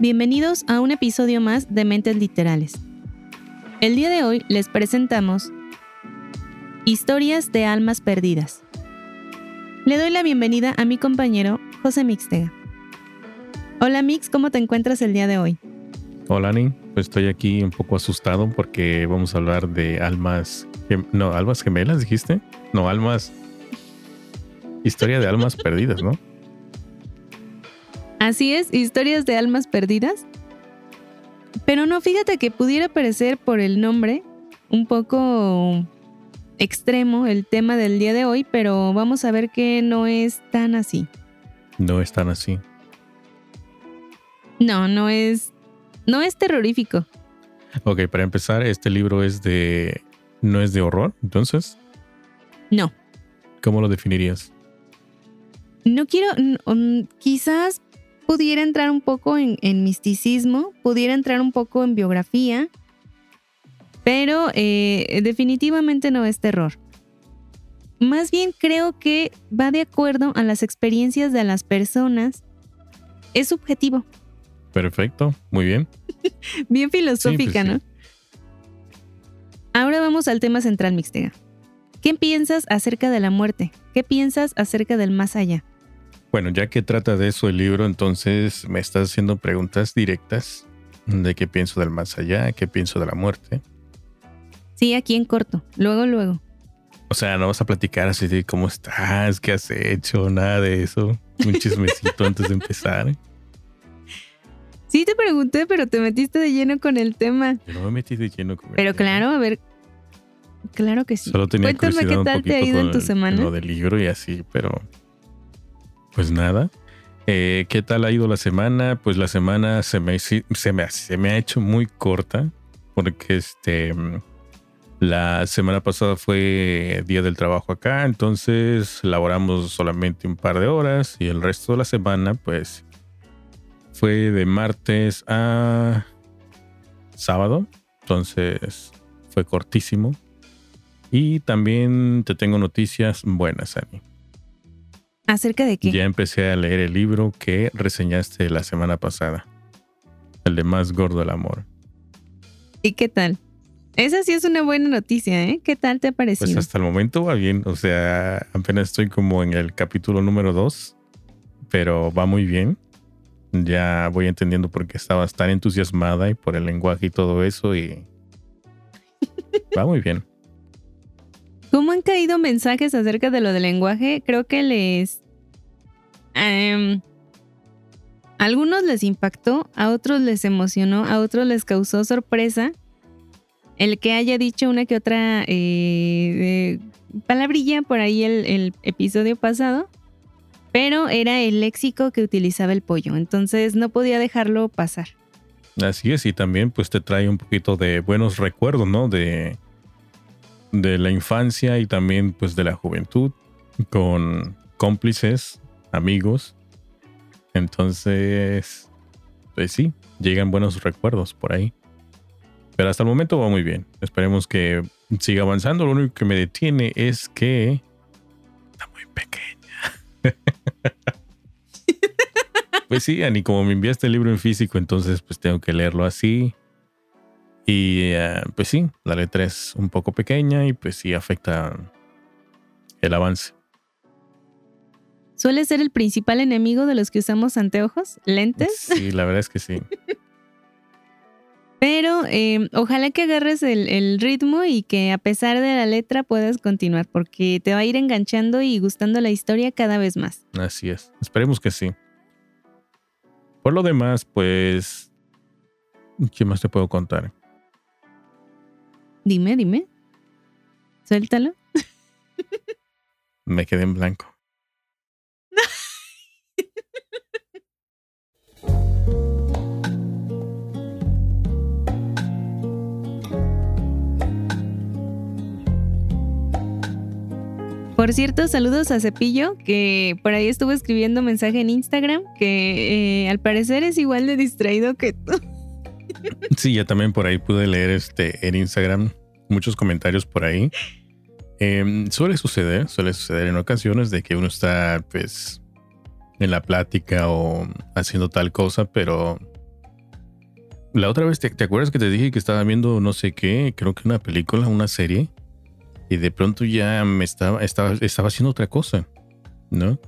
Bienvenidos a un episodio más de Mentes Literales. El día de hoy les presentamos Historias de Almas Perdidas. Le doy la bienvenida a mi compañero José Mixtega. Hola Mix, ¿cómo te encuentras el día de hoy? Hola Ani, pues estoy aquí un poco asustado porque vamos a hablar de almas, no, almas gemelas dijiste, no, almas, historia de almas perdidas, ¿no? Así es, historias de almas perdidas. Pero no, fíjate que pudiera parecer por el nombre un poco extremo el tema del día de hoy, pero vamos a ver que no es tan así. No es tan así. No, no es. No es terrorífico. Ok, para empezar, este libro es de. ¿No es de horror, entonces? No. ¿Cómo lo definirías? No quiero. Quizás pudiera entrar un poco en, misticismo, pudiera entrar un poco en biografía, pero eh, definitivamente no es terror. Más bien creo que va de acuerdo a las experiencias de las personas. Es subjetivo. Perfecto, muy bien. bien filosófica, pues ¿no? Ahora vamos al tema central, Mixtega. ¿Qué piensas acerca de la muerte? ¿Qué piensas acerca del más allá? Bueno, ya que trata de eso el libro, entonces me estás haciendo preguntas directas de qué pienso del más allá, qué pienso de la muerte. Sí, aquí en corto, luego, luego. O sea, no vas a platicar así de cómo estás, qué has hecho, nada de eso. Un chismecito antes de empezar. Sí, te pregunté, pero te metiste de lleno con el tema. Yo no me metí de lleno con Pero claro, a ver. Claro que sí. Solo tenía Cuéntame qué tal te ha ido en tu semana. Lo del libro y así, pero pues nada. Eh, ¿Qué tal ha ido la semana? Pues la semana se me, se me, ha hecho muy corta porque este, la semana pasada fue día del trabajo acá, entonces laboramos solamente un par de horas y el resto de la semana pues fue de martes a sábado, entonces fue cortísimo. Y también te tengo noticias buenas, Ani. ¿Acerca de qué? Ya empecé a leer el libro que reseñaste la semana pasada. El de Más Gordo el Amor. ¿Y qué tal? Esa sí es una buena noticia, ¿eh? ¿Qué tal te ha parecido? Pues hasta el momento va bien. O sea, apenas estoy como en el capítulo número 2, pero va muy bien. Ya voy entendiendo por qué estabas tan entusiasmada y por el lenguaje y todo eso y va muy bien. ¿Cómo han caído mensajes acerca de lo del lenguaje? Creo que les... Em, a algunos les impactó, a otros les emocionó, a otros les causó sorpresa el que haya dicho una que otra eh, palabrilla por ahí el, el, episodio pasado, pero era el léxico que utilizaba el pollo, entonces no podía dejarlo pasar. Así es, y también pues te trae un poquito de buenos recuerdos, ¿no? De, de la infancia y también pues de la juventud con cómplices, amigos. Entonces, pues sí, llegan buenos recuerdos por ahí. Pero hasta el momento va muy bien. Esperemos que siga avanzando. Lo único que me detiene es que está muy pequeña. pues sí, Ani, como me enviaste el libro en físico, entonces pues tengo que leerlo así. Y eh, pues sí, la letra es un poco pequeña y pues sí afecta el avance. ¿Suele ser el principal enemigo de los que usamos anteojos? ¿Lentes? Sí, la verdad es que sí. Pero em, ojalá que agarres el, el, ritmo y que a pesar de la letra puedas continuar, porque te va a ir enganchando y gustando la historia cada vez más. Así es, esperemos que sí. Por lo demás, pues, ¿qué más te puedo contar? Dime, dime. Suéltalo. Me quedé en blanco. Por cierto, saludos a Cepillo, que por ahí estuvo escribiendo mensaje en Instagram, que eh, al parecer es igual de distraído que tú. Sí, ya también por ahí pude leer este en Instagram muchos comentarios por ahí. Em, suele suceder, suele suceder en ocasiones de que uno está pues en la plática o haciendo tal cosa, pero la otra vez, ¿te, ¿te, acuerdas que te dije que estaba viendo no sé qué? Creo que una película, una serie y de pronto ya me estaba, estaba, estaba haciendo otra cosa, ¿no?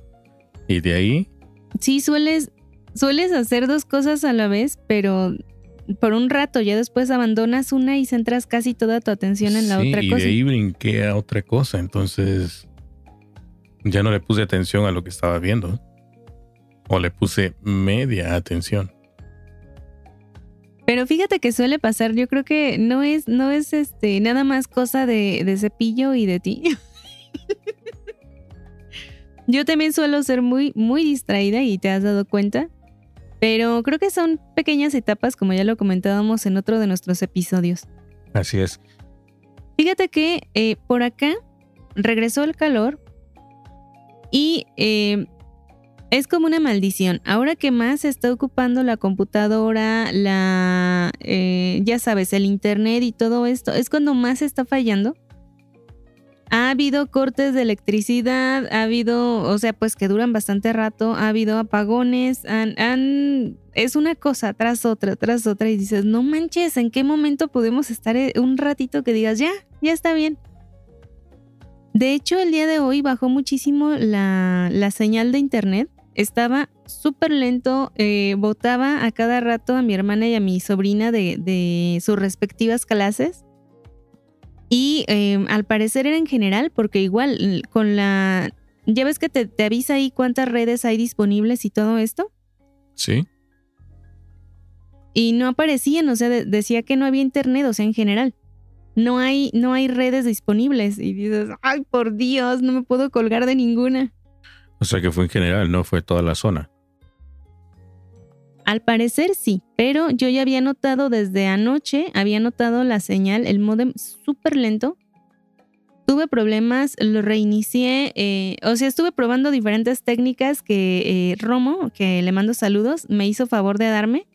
Y de ahí... Sí, sueles, sueles hacer dos cosas a la vez, pero por un rato, ya después abandonas una y centras casi toda tu atención en la otra cosa. Y de ahí brinqué a otra cosa, entonces ya no le puse atención a lo que estaba viendo. O le puse media atención. Pero fíjate que suele pasar, yo creo que no es, no es este, nada más cosa de, cepillo y de ti. yo también suelo ser muy, muy distraída y te has dado cuenta. Pero creo que son pequeñas etapas, como ya lo comentábamos en otro de nuestros episodios. Así es. Fíjate que eh, por acá regresó el calor y eh, es como una maldición. Ahora que más se está ocupando la computadora, la, eh, ya sabes, el internet y todo esto, es cuando más se está fallando. Ha habido cortes de electricidad, ha habido, o sea, pues que duran bastante rato, ha habido apagones, han, es una cosa tras otra, tras otra y dices, no manches, ¿en qué momento podemos estar eh, un ratito que digas, ya, ya está bien? De hecho, el día de hoy bajó muchísimo la, la señal de internet estaba súper lento, eh, botaba a cada rato a mi hermana y a mi sobrina de, sus respectivas clases. Y em, al parecer era en general, porque igual con la... ¿Ya ves que te, avisa ahí cuántas redes hay disponibles y todo esto? Sí. Y no aparecían, o sea, decía que no había internet, o sea, en general. No hay, no hay redes disponibles. Y dices, ay, por Dios, no me puedo colgar de ninguna. O sea que fue en general, no fue toda la zona. Al parecer sí, pero yo ya había notado desde anoche, había notado la señal, el modem súper lento. Tuve problemas, lo reinicié, eh, o sea, estuve probando diferentes técnicas que eh, Romo, que le mando saludos, me hizo favor de darme.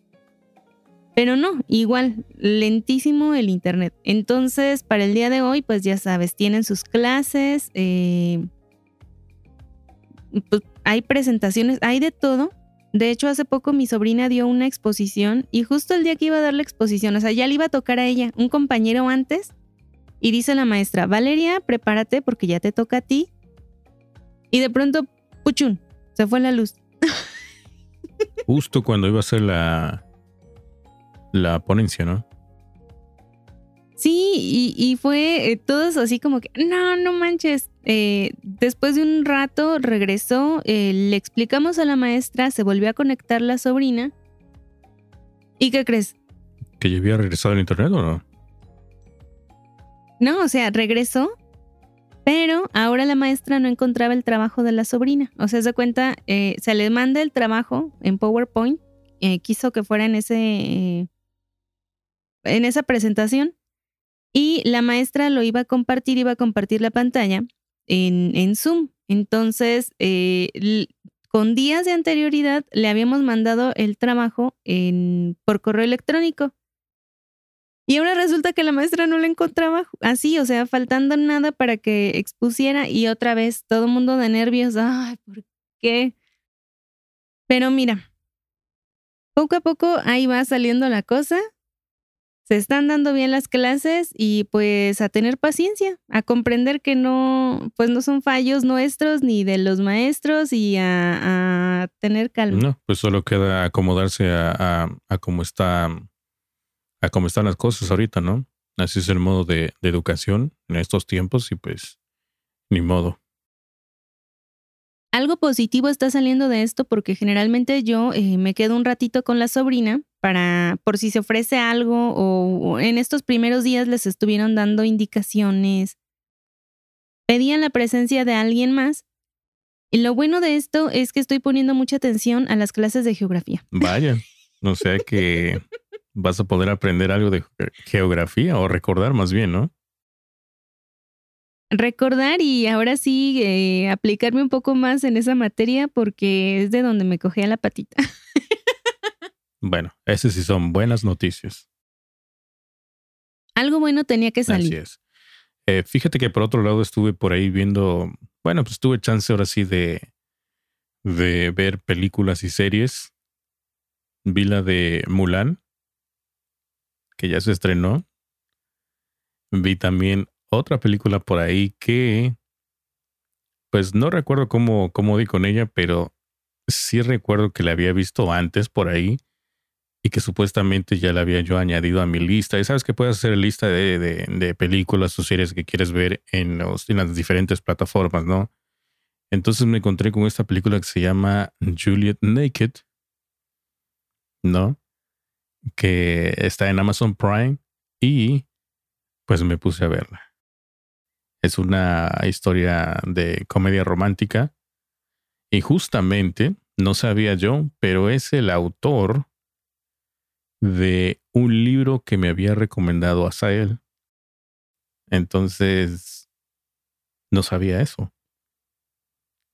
Pero no, igual, lentísimo el internet. Entonces, para el día de hoy, pues ya sabes, tienen sus clases, eh, pues, hay presentaciones, hay de todo. De hecho, hace poco mi sobrina dio una exposición y justo el día que iba a dar la exposición, o sea, ya le iba a tocar a ella, un compañero antes, y dice la maestra, Valeria, prepárate porque ya te toca a ti. Y de pronto, puchun, se fue la luz. Justo cuando iba a ser la, la ponencia, ¿no? Sí, y, fue eh, todos así como que, no, no manches. Eh, después de un rato regresó, eh, le explicamos a la maestra, se volvió a conectar la sobrina. ¿Y qué crees? ¿Que ya había regresado al internet o no? No, o sea, regresó, pero ahora la maestra no encontraba el trabajo de la sobrina. O sea, se cuenta, se le manda el trabajo en PowerPoint, quiso que fuera en ese en esa presentación y la maestra lo iba a compartir, iba a compartir la pantalla en, en Zoom. Entonces, eh, con días de anterioridad le habíamos mandado el trabajo por correo electrónico. Y ahora resulta que la maestra no lo encontraba así, o sea, faltando nada para que expusiera y otra vez todo el mundo de nervios. Ay, ¿por qué? Pero mira, poco a poco ahí va saliendo la cosa se están dando bien las clases y pues a tener paciencia, a comprender que no, pues no son fallos nuestros ni de los maestros y a, tener calma. No, pues solo queda acomodarse a, a, cómo está, a cómo están las cosas ahorita, ¿no? Así es el modo de, de educación en estos tiempos y pues ni modo algo positivo está saliendo de esto porque generalmente yo eh, me quedo un ratito con la sobrina para por si se ofrece algo o, en estos primeros días les estuvieron dando indicaciones. Pedían la presencia de alguien más. Y lo bueno de esto es que estoy poniendo mucha atención a las clases de geografía. Vaya, no sé que vas a poder aprender algo de geografía o recordar más bien, ¿no? recordar y ahora sí eh, aplicarme un poco más en esa materia porque es de donde me cogía la patita. bueno, esas sí son buenas noticias. Algo bueno tenía que salir. Así es. Eh, fíjate que por otro lado estuve por ahí viendo, bueno, pues tuve chance ahora sí de, de ver películas y series. Vi la de Mulan, que ya se estrenó. Vi también otra película por ahí que, pues no recuerdo cómo, cómo di con ella, pero sí recuerdo que la había visto antes por ahí y que supuestamente ya la había yo añadido a mi lista. Y sabes que puedes hacer lista de, de, películas o series que quieres ver en, en, las diferentes plataformas, ¿no? Entonces me encontré con esta película que se llama Juliet Naked, ¿no? Que está en Amazon Prime y pues me puse a verla. Es una historia de comedia romántica y justamente, no sabía yo, pero es el autor de un libro que me había recomendado a Sael. Entonces, no sabía eso.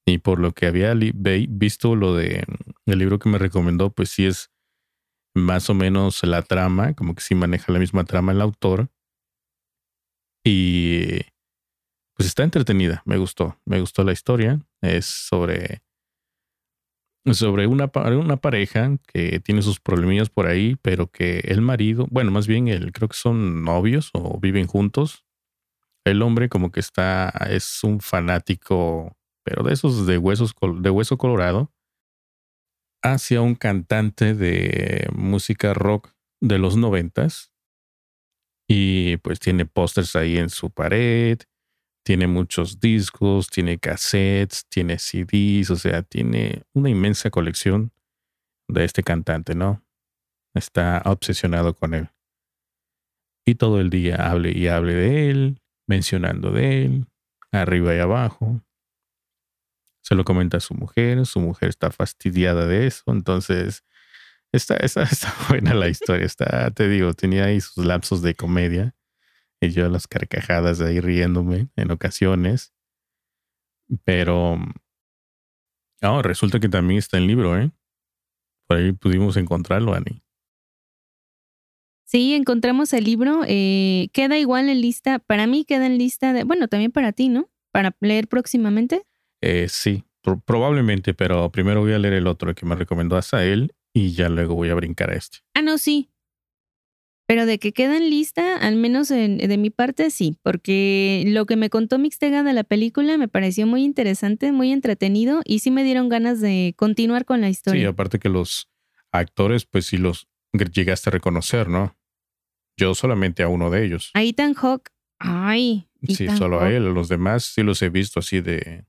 Y por lo que había visto lo de el libro que me recomendó, pues sí es más o menos la trama, como que sí maneja la misma trama el autor. Y pues está entretenida, me gustó, me gustó la historia. Es sobre sobre una, una pareja que tiene sus problemillas por ahí, pero que el marido, bueno, más bien él, creo que son novios o viven juntos. El hombre como que está, es un fanático, pero de esos de huesos, de hueso colorado, hacia un cantante de música rock de los noventas. Y pues tiene pósters ahí en su pared tiene muchos discos, tiene cassettes, tiene CDs, o sea, tiene una inmensa colección de este cantante, ¿no? Está obsesionado con él. Y todo el día hable y hable de él, mencionando de él, arriba y abajo. Se lo comenta a su mujer, su mujer está fastidiada de eso, entonces está, está, está buena la historia, está, te digo, tenía ahí sus lapsos de comedia y yo las carcajadas de ahí riéndome en ocasiones. Pero oh, resulta que también está el libro, ¿eh? Por ahí pudimos encontrarlo, Ani. Sí, encontramos el libro. Eh, queda igual en lista. Para mí queda en lista de. Bueno, también para ti, ¿no? Para leer próximamente. Eh, sí, probablemente, pero primero voy a leer el otro que me recomendó hasta él y ya luego voy a brincar a este. Ah, no, sí. Pero de que queda en lista, al menos de mi parte, sí, porque lo que me contó Mixtega de la película me pareció muy interesante, muy entretenido y sí me dieron ganas de continuar con la historia. Sí, aparte que los actores, pues sí los llegaste a reconocer, ¿no? Yo solamente a uno de ellos. A Ethan Hawke, ay. sí, solo a él. Los demás sí los he visto así de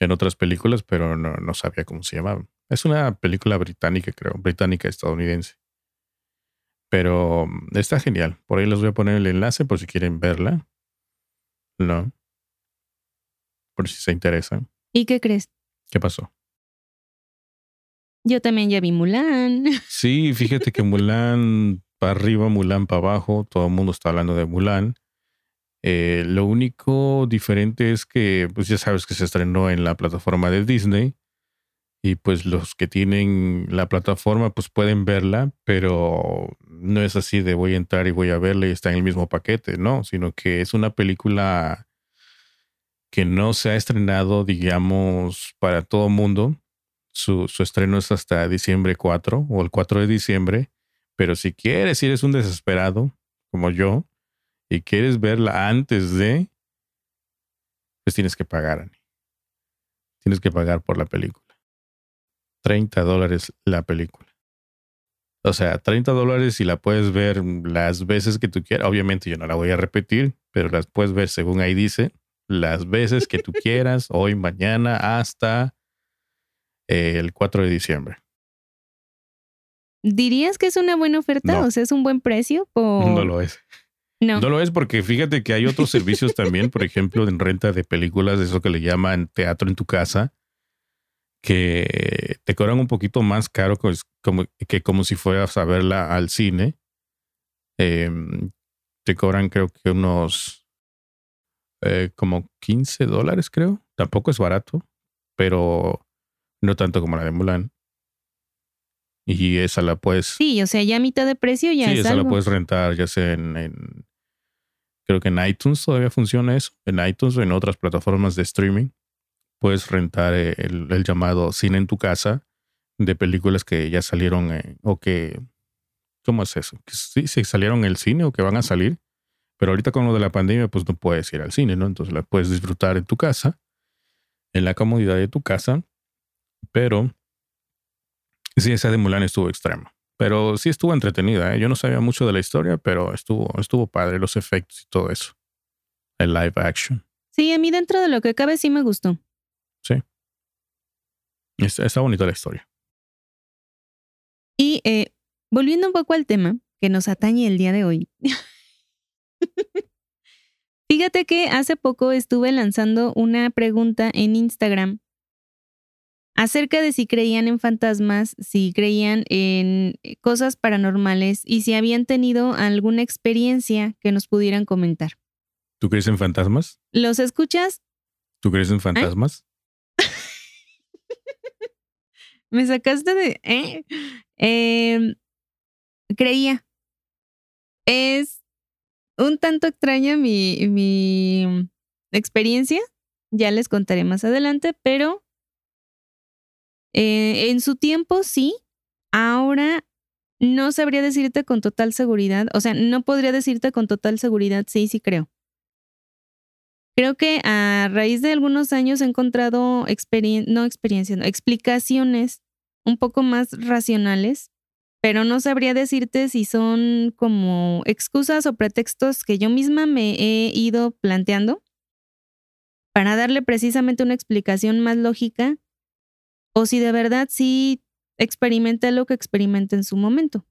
en otras películas, pero no, no sabía cómo se llamaban. Es una película británica, creo, británica estadounidense. Pero mm, está genial. Por ahí les voy a poner el enlace por si quieren verla. ¿No? Por si se interesan. ¿Y qué crees? ¿Qué pasó? Yo también ya vi Mulan. Sí, fíjate que Mulan para arriba, Mulan para abajo, todo el mundo está hablando de Mulan. Eh, lo único diferente es que, pues ya sabes que se estrenó en la plataforma de Disney y pues los que tienen la plataforma pues pueden verla, pero no es así de voy a entrar y voy a verla y está en el mismo paquete, no, sino que es una película que no se ha estrenado, digamos, para todo mundo. Su, su estreno es hasta diciembre 4 o el 4 de diciembre, pero si quieres, si eres un desesperado como yo y quieres verla antes de, pues tienes que pagar, Tienes que pagar por la película. 30 dólares la película. O sea, 30 dólares y la puedes ver las veces que tú quieras. Obviamente yo no la voy a repetir, pero las puedes ver según ahí dice, las veces que tú quieras, hoy, mañana, hasta el 4 de diciembre. ¿Dirías que es una buena oferta? O sea, es un buen precio. No lo es. No. No lo es porque fíjate que hay otros servicios también, por ejemplo, en renta de películas, eso que le llaman teatro en tu casa, que te cobran un poquito más caro como, que como si fueras a verla al cine. Em, te cobran creo que unos eh, como 15 dólares, creo. Tampoco es barato, pero no tanto como la de Mulan. Y esa la puedes. Sí, o sea, ya a mitad de precio ya sí, es esa algo. la puedes rentar, ya sea en, en- Creo que en iTunes todavía funciona eso. En iTunes o en otras plataformas de streaming. Puedes rentar eh, el, llamado cine en tu casa de películas que ya salieron eh, o que. ¿Cómo es eso? Que sí, sí salieron en el cine o que van a salir. Pero ahorita con lo de la pandemia, pues no puedes ir al cine, ¿no? Entonces la puedes disfrutar en tu casa, en la comodidad de tu casa. Pero sí, esa de Mulan estuvo extrema. Pero sí estuvo entretenida. ¿eh? Yo no sabía mucho de la historia, pero estuvo, estuvo padre los efectos y todo eso. El live action. Sí, a mí dentro de lo que cabe sí me gustó. Está, está bonita la historia. Y eh, volviendo un poco al tema que nos atañe el día de hoy. Fíjate que hace poco estuve lanzando una pregunta en Instagram acerca de si creían en fantasmas, si creían en cosas paranormales y si habían tenido alguna experiencia que nos pudieran comentar. ¿Tú crees en fantasmas? ¿Los escuchas? ¿Tú crees en fantasmas? Me sacaste de... ¿eh? Em, creía. Es un tanto extraña mi, mi experiencia. Ya les contaré más adelante, pero eh, en su tiempo sí. Ahora no sabría decirte con total seguridad. O sea, no podría decirte con total seguridad sí, sí creo. Creo que a raíz de algunos años he encontrado experien no experiencias, no, explicaciones un poco más racionales, pero no sabría decirte si son como excusas o pretextos que yo misma me he ido planteando para darle precisamente una explicación más lógica o si de verdad sí experimenté lo que experimenté en su momento.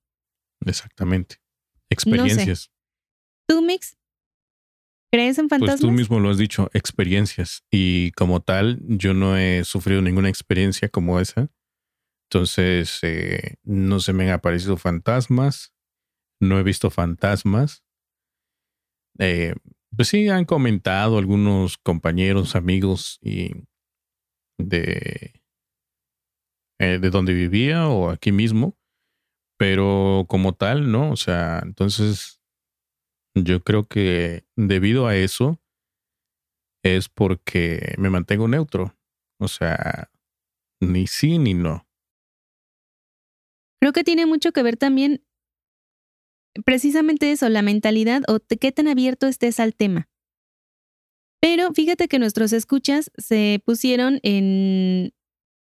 Exactamente. Experiencias. ¿Tú, Mix? ¿Crees en Pues fantasmas? tú mismo lo has dicho, experiencias. Y como tal, yo no he sufrido ninguna experiencia como esa. Entonces, eh, no se me han aparecido fantasmas. No he visto fantasmas. Eh, pues sí, han comentado algunos compañeros, amigos y de, eh, de donde vivía o aquí mismo. Pero como tal, no. O sea, entonces yo creo que debido a eso es porque me mantengo neutro. O sea, ni sí ni no. Creo que tiene mucho que ver también precisamente eso, la mentalidad o qué tan abierto estés al tema. Pero fíjate que nuestros escuchas se pusieron en,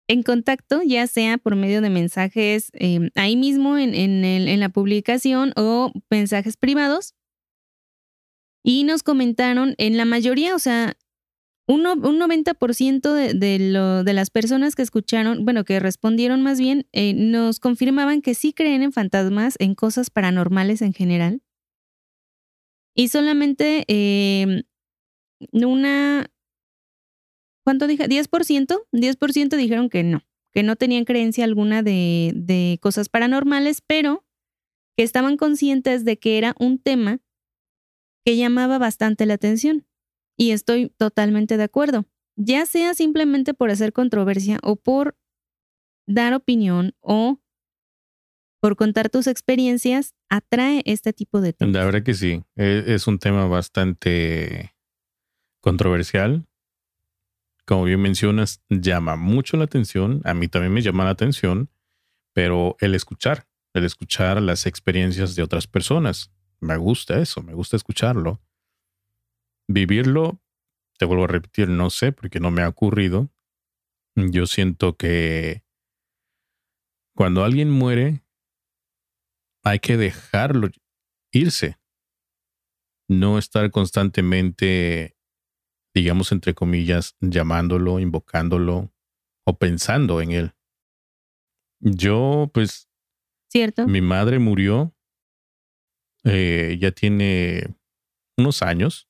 en contacto, ya sea por medio de mensajes eh, ahí mismo en, en la publicación o mensajes privados. Y nos comentaron en la mayoría, o sea, uno- un 90% de, de, lo, de las personas que escucharon, bueno, que respondieron más bien, eh, nos confirmaban que sí creen en fantasmas, en cosas paranormales en general. Y solamente eh, una... ¿Cuánto dije? ¿10%? 10% dijeron que no, que no tenían creencia alguna de, de cosas paranormales, pero que estaban conscientes de que era un tema que llamaba bastante la atención. Y estoy totalmente de acuerdo. Ya sea simplemente por hacer controversia o por dar opinión o por contar tus experiencias, atrae este tipo de temas. La verdad que sí. e- Es un tema bastante controversial. Como bien mencionas, llama mucho la atención. A mí también me llama la atención. Pero el escuchar, el escuchar las experiencias de otras personas. Me gusta eso, me gusta escucharlo. Vivirlo, te vuelvo a repetir, no sé, porque no me ha ocurrido. Yo siento que cuando alguien muere, hay que dejarlo irse. No estar constantemente, digamos, entre comillas, llamándolo, invocándolo o pensando en él. Yo, pues, ¿Cierto? mi madre murió, eh, ya tiene unos años.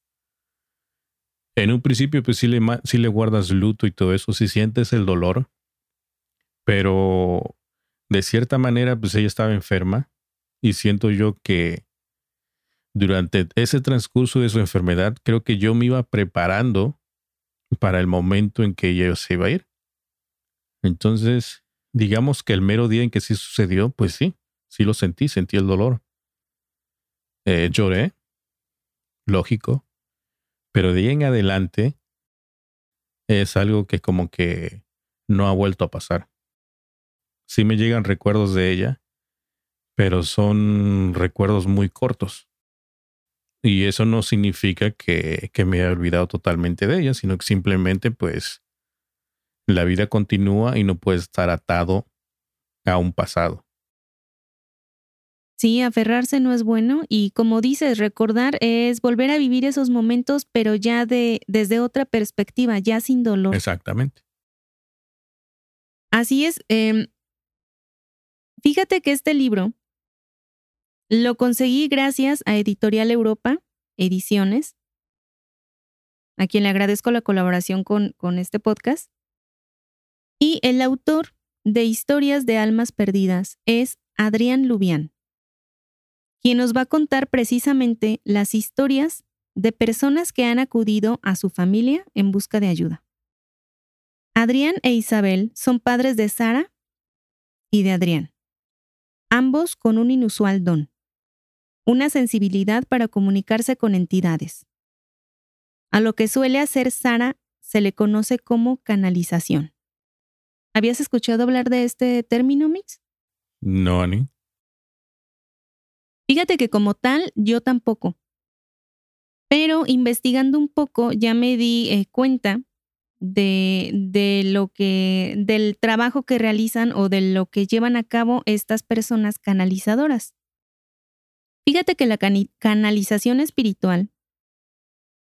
En un principio, pues sí le, sí le guardas luto y todo eso, sí sientes el dolor, pero de cierta manera, pues ella estaba enferma y siento yo que durante ese transcurso de su enfermedad, creo que yo me iba preparando para el momento en que ella se iba a ir. Entonces, digamos que el mero día en que sí sucedió, pues sí, sí lo sentí, sentí el dolor. Eh, lloré, lógico, pero de ahí en adelante es algo que como que no ha vuelto a pasar. Sí me llegan recuerdos de ella, pero son recuerdos muy cortos. Y eso no significa que, que me haya olvidado totalmente de ella, sino que simplemente pues la vida continúa y no puede estar atado a un pasado. Sí, aferrarse no es bueno y como dices, recordar es volver a vivir esos momentos, pero ya de, desde otra perspectiva, ya sin dolor. Exactamente. Así es. Em, fíjate que este libro lo conseguí gracias a Editorial Europa, Ediciones, a quien le agradezco la colaboración con, con este podcast. Y el autor de Historias de Almas Perdidas es Adrián Lubián quien nos va a contar precisamente las historias de personas que han acudido a su familia en busca de ayuda. Adrián e Isabel son padres de Sara y de Adrián, ambos con un inusual don, una sensibilidad para comunicarse con entidades. A lo que suele hacer Sara se le conoce como canalización. ¿Habías escuchado hablar de este término, Mix? No, Ani. Fíjate que como tal, yo tampoco. Pero investigando un poco, ya me di eh, cuenta de, de, lo que, del trabajo que realizan o de lo que llevan a cabo estas personas canalizadoras. Fíjate que la canalización espiritual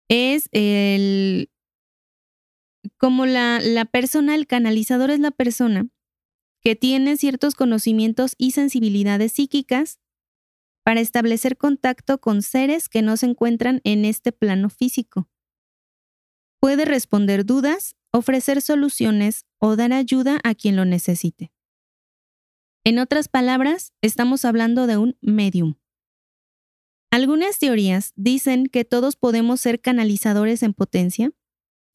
es el, como la, la persona, el canalizador es la persona que tiene ciertos conocimientos y sensibilidades psíquicas para establecer contacto con seres que no se encuentran en este plano físico. Puede responder dudas, ofrecer soluciones o dar ayuda a quien lo necesite. En otras palabras, estamos hablando de un medium. Algunas teorías dicen que todos podemos ser canalizadores en potencia,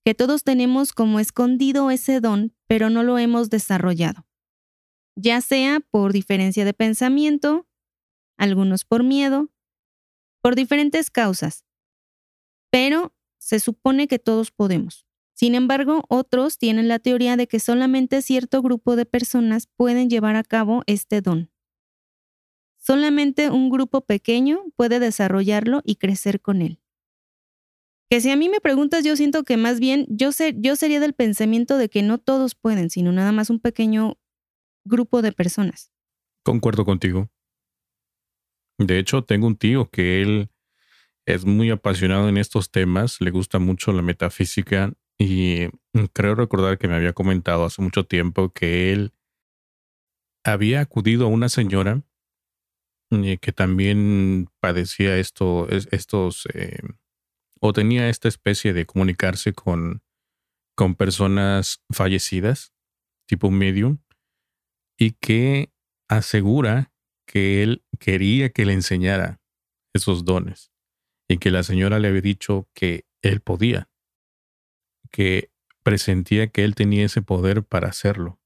que todos tenemos como escondido ese don, pero no lo hemos desarrollado, ya sea por diferencia de pensamiento, algunos por miedo, por diferentes causas. Pero se supone que todos podemos. Sin embargo, otros tienen la teoría de que solamente cierto grupo de personas pueden llevar a cabo este don. Solamente un grupo pequeño puede desarrollarlo y crecer con él. Que si a mí me preguntas, yo siento que más bien yo, yo sería del pensamiento de que no todos pueden, sino nada más un pequeño grupo de personas. Concuerdo contigo. De hecho, tengo un tío que él es muy apasionado en estos temas, le gusta mucho la metafísica y creo recordar que me había comentado hace mucho tiempo que él había acudido a una señora eh, que también padecía esto, estos, eh, o tenía esta especie de comunicarse con, con personas fallecidas, tipo medium, y que asegura que él quería que le enseñara esos dones y que la señora le había dicho que él podía, que presentía que él tenía ese poder para hacerlo.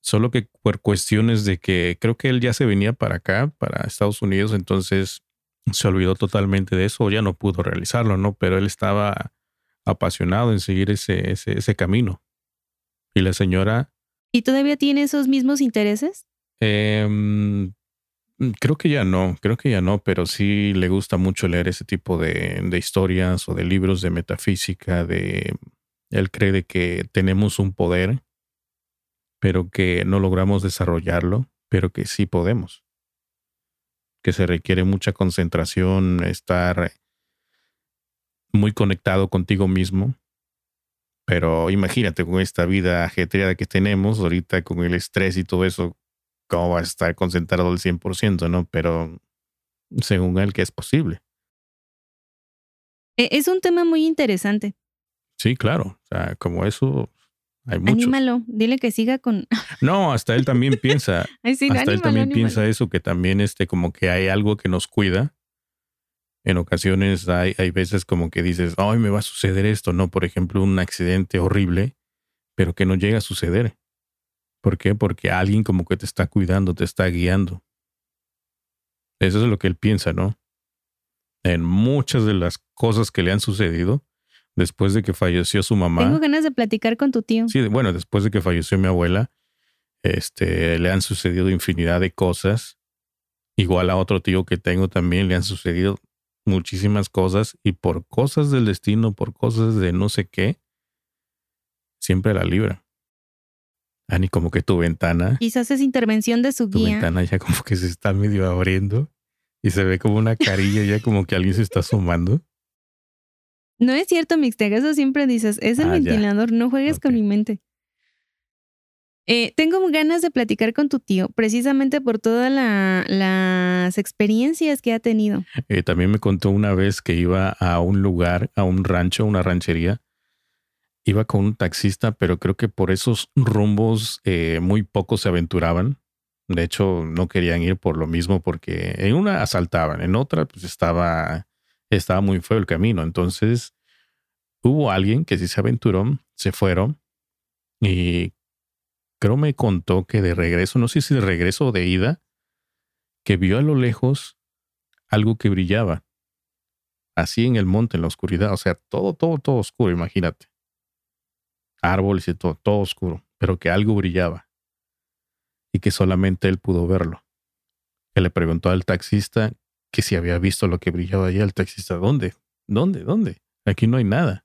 Solo que por cuestiones de que creo que él ya se venía para acá, para Estados Unidos, entonces se olvidó totalmente de eso ya no pudo realizarlo, ¿no? Pero él estaba apasionado en seguir ese, ese, ese camino. Y la señora... ¿Y todavía tiene esos mismos intereses? Em, creo que ya no, creo que ya no, pero sí le gusta mucho leer ese tipo de, de historias o de libros de metafísica, de él cree que tenemos un poder, pero que no logramos desarrollarlo, pero que sí podemos. Que se requiere mucha concentración, estar muy conectado contigo mismo. Pero imagínate con esta vida ajetreada que tenemos ahorita, con el estrés y todo eso, cómo va a estar concentrado al 100%, ¿no? Pero según él que es posible. E, es un tema muy interesante. Sí, claro. O sea, como eso, hay muchos. Anímalo, dile que siga con... No, hasta él también piensa. hasta él también piensa eso, que también este, como que hay algo que nos cuida En ocasiones hay, hay veces como que dices, ay, me va a suceder esto, ¿no? Por ejemplo, un accidente horrible, pero que no llega a suceder. ¿Por qué? Porque alguien como que te está cuidando, te está guiando. Eso es lo que él piensa, ¿no? En muchas de las cosas que le han sucedido después de que falleció su mamá. Tengo ganas de platicar con tu tío. Sí, bueno, después de que falleció mi abuela, este, le han sucedido infinidad de cosas. Igual a otro tío que tengo también le han sucedido muchísimas cosas y por cosas del destino, por cosas de no sé qué, siempre la libra. Ani, como que tu ventana. Quizás es intervención de su tu guía. ventana ya como que se está medio abriendo y se ve como una carilla ya como que alguien se está asomando. No es cierto, Mixtega, eso siempre dices. Es el Ah, ya. ventilador, no juegues con mi mente. Eh, tengo ganas de platicar con tu tío, precisamente por todas la- las experiencias que ha tenido. Eh, también me contó una vez que iba a un lugar, a un rancho, una ranchería. Iba con un taxista, pero creo que por esos rumbos eh, muy pocos se aventuraban. De hecho, no querían ir por lo mismo, porque en una asaltaban, en otra pues estaba, estaba muy feo el camino. Entonces, hubo alguien que sí se aventuró, se fueron y creo me contó que de regreso, no sé si de regreso o de ida, que vio a lo lejos algo que brillaba. Así en el monte, en la oscuridad. O sea, todo, todo, todo oscuro, imagínate. Árboles y todo, todo oscuro. Pero que algo brillaba. Y que solamente él pudo verlo. Que le preguntó al taxista que si había visto lo que brillaba allá. El taxista, ¿dónde? ¿Dónde? ¿Dónde? Aquí no hay nada.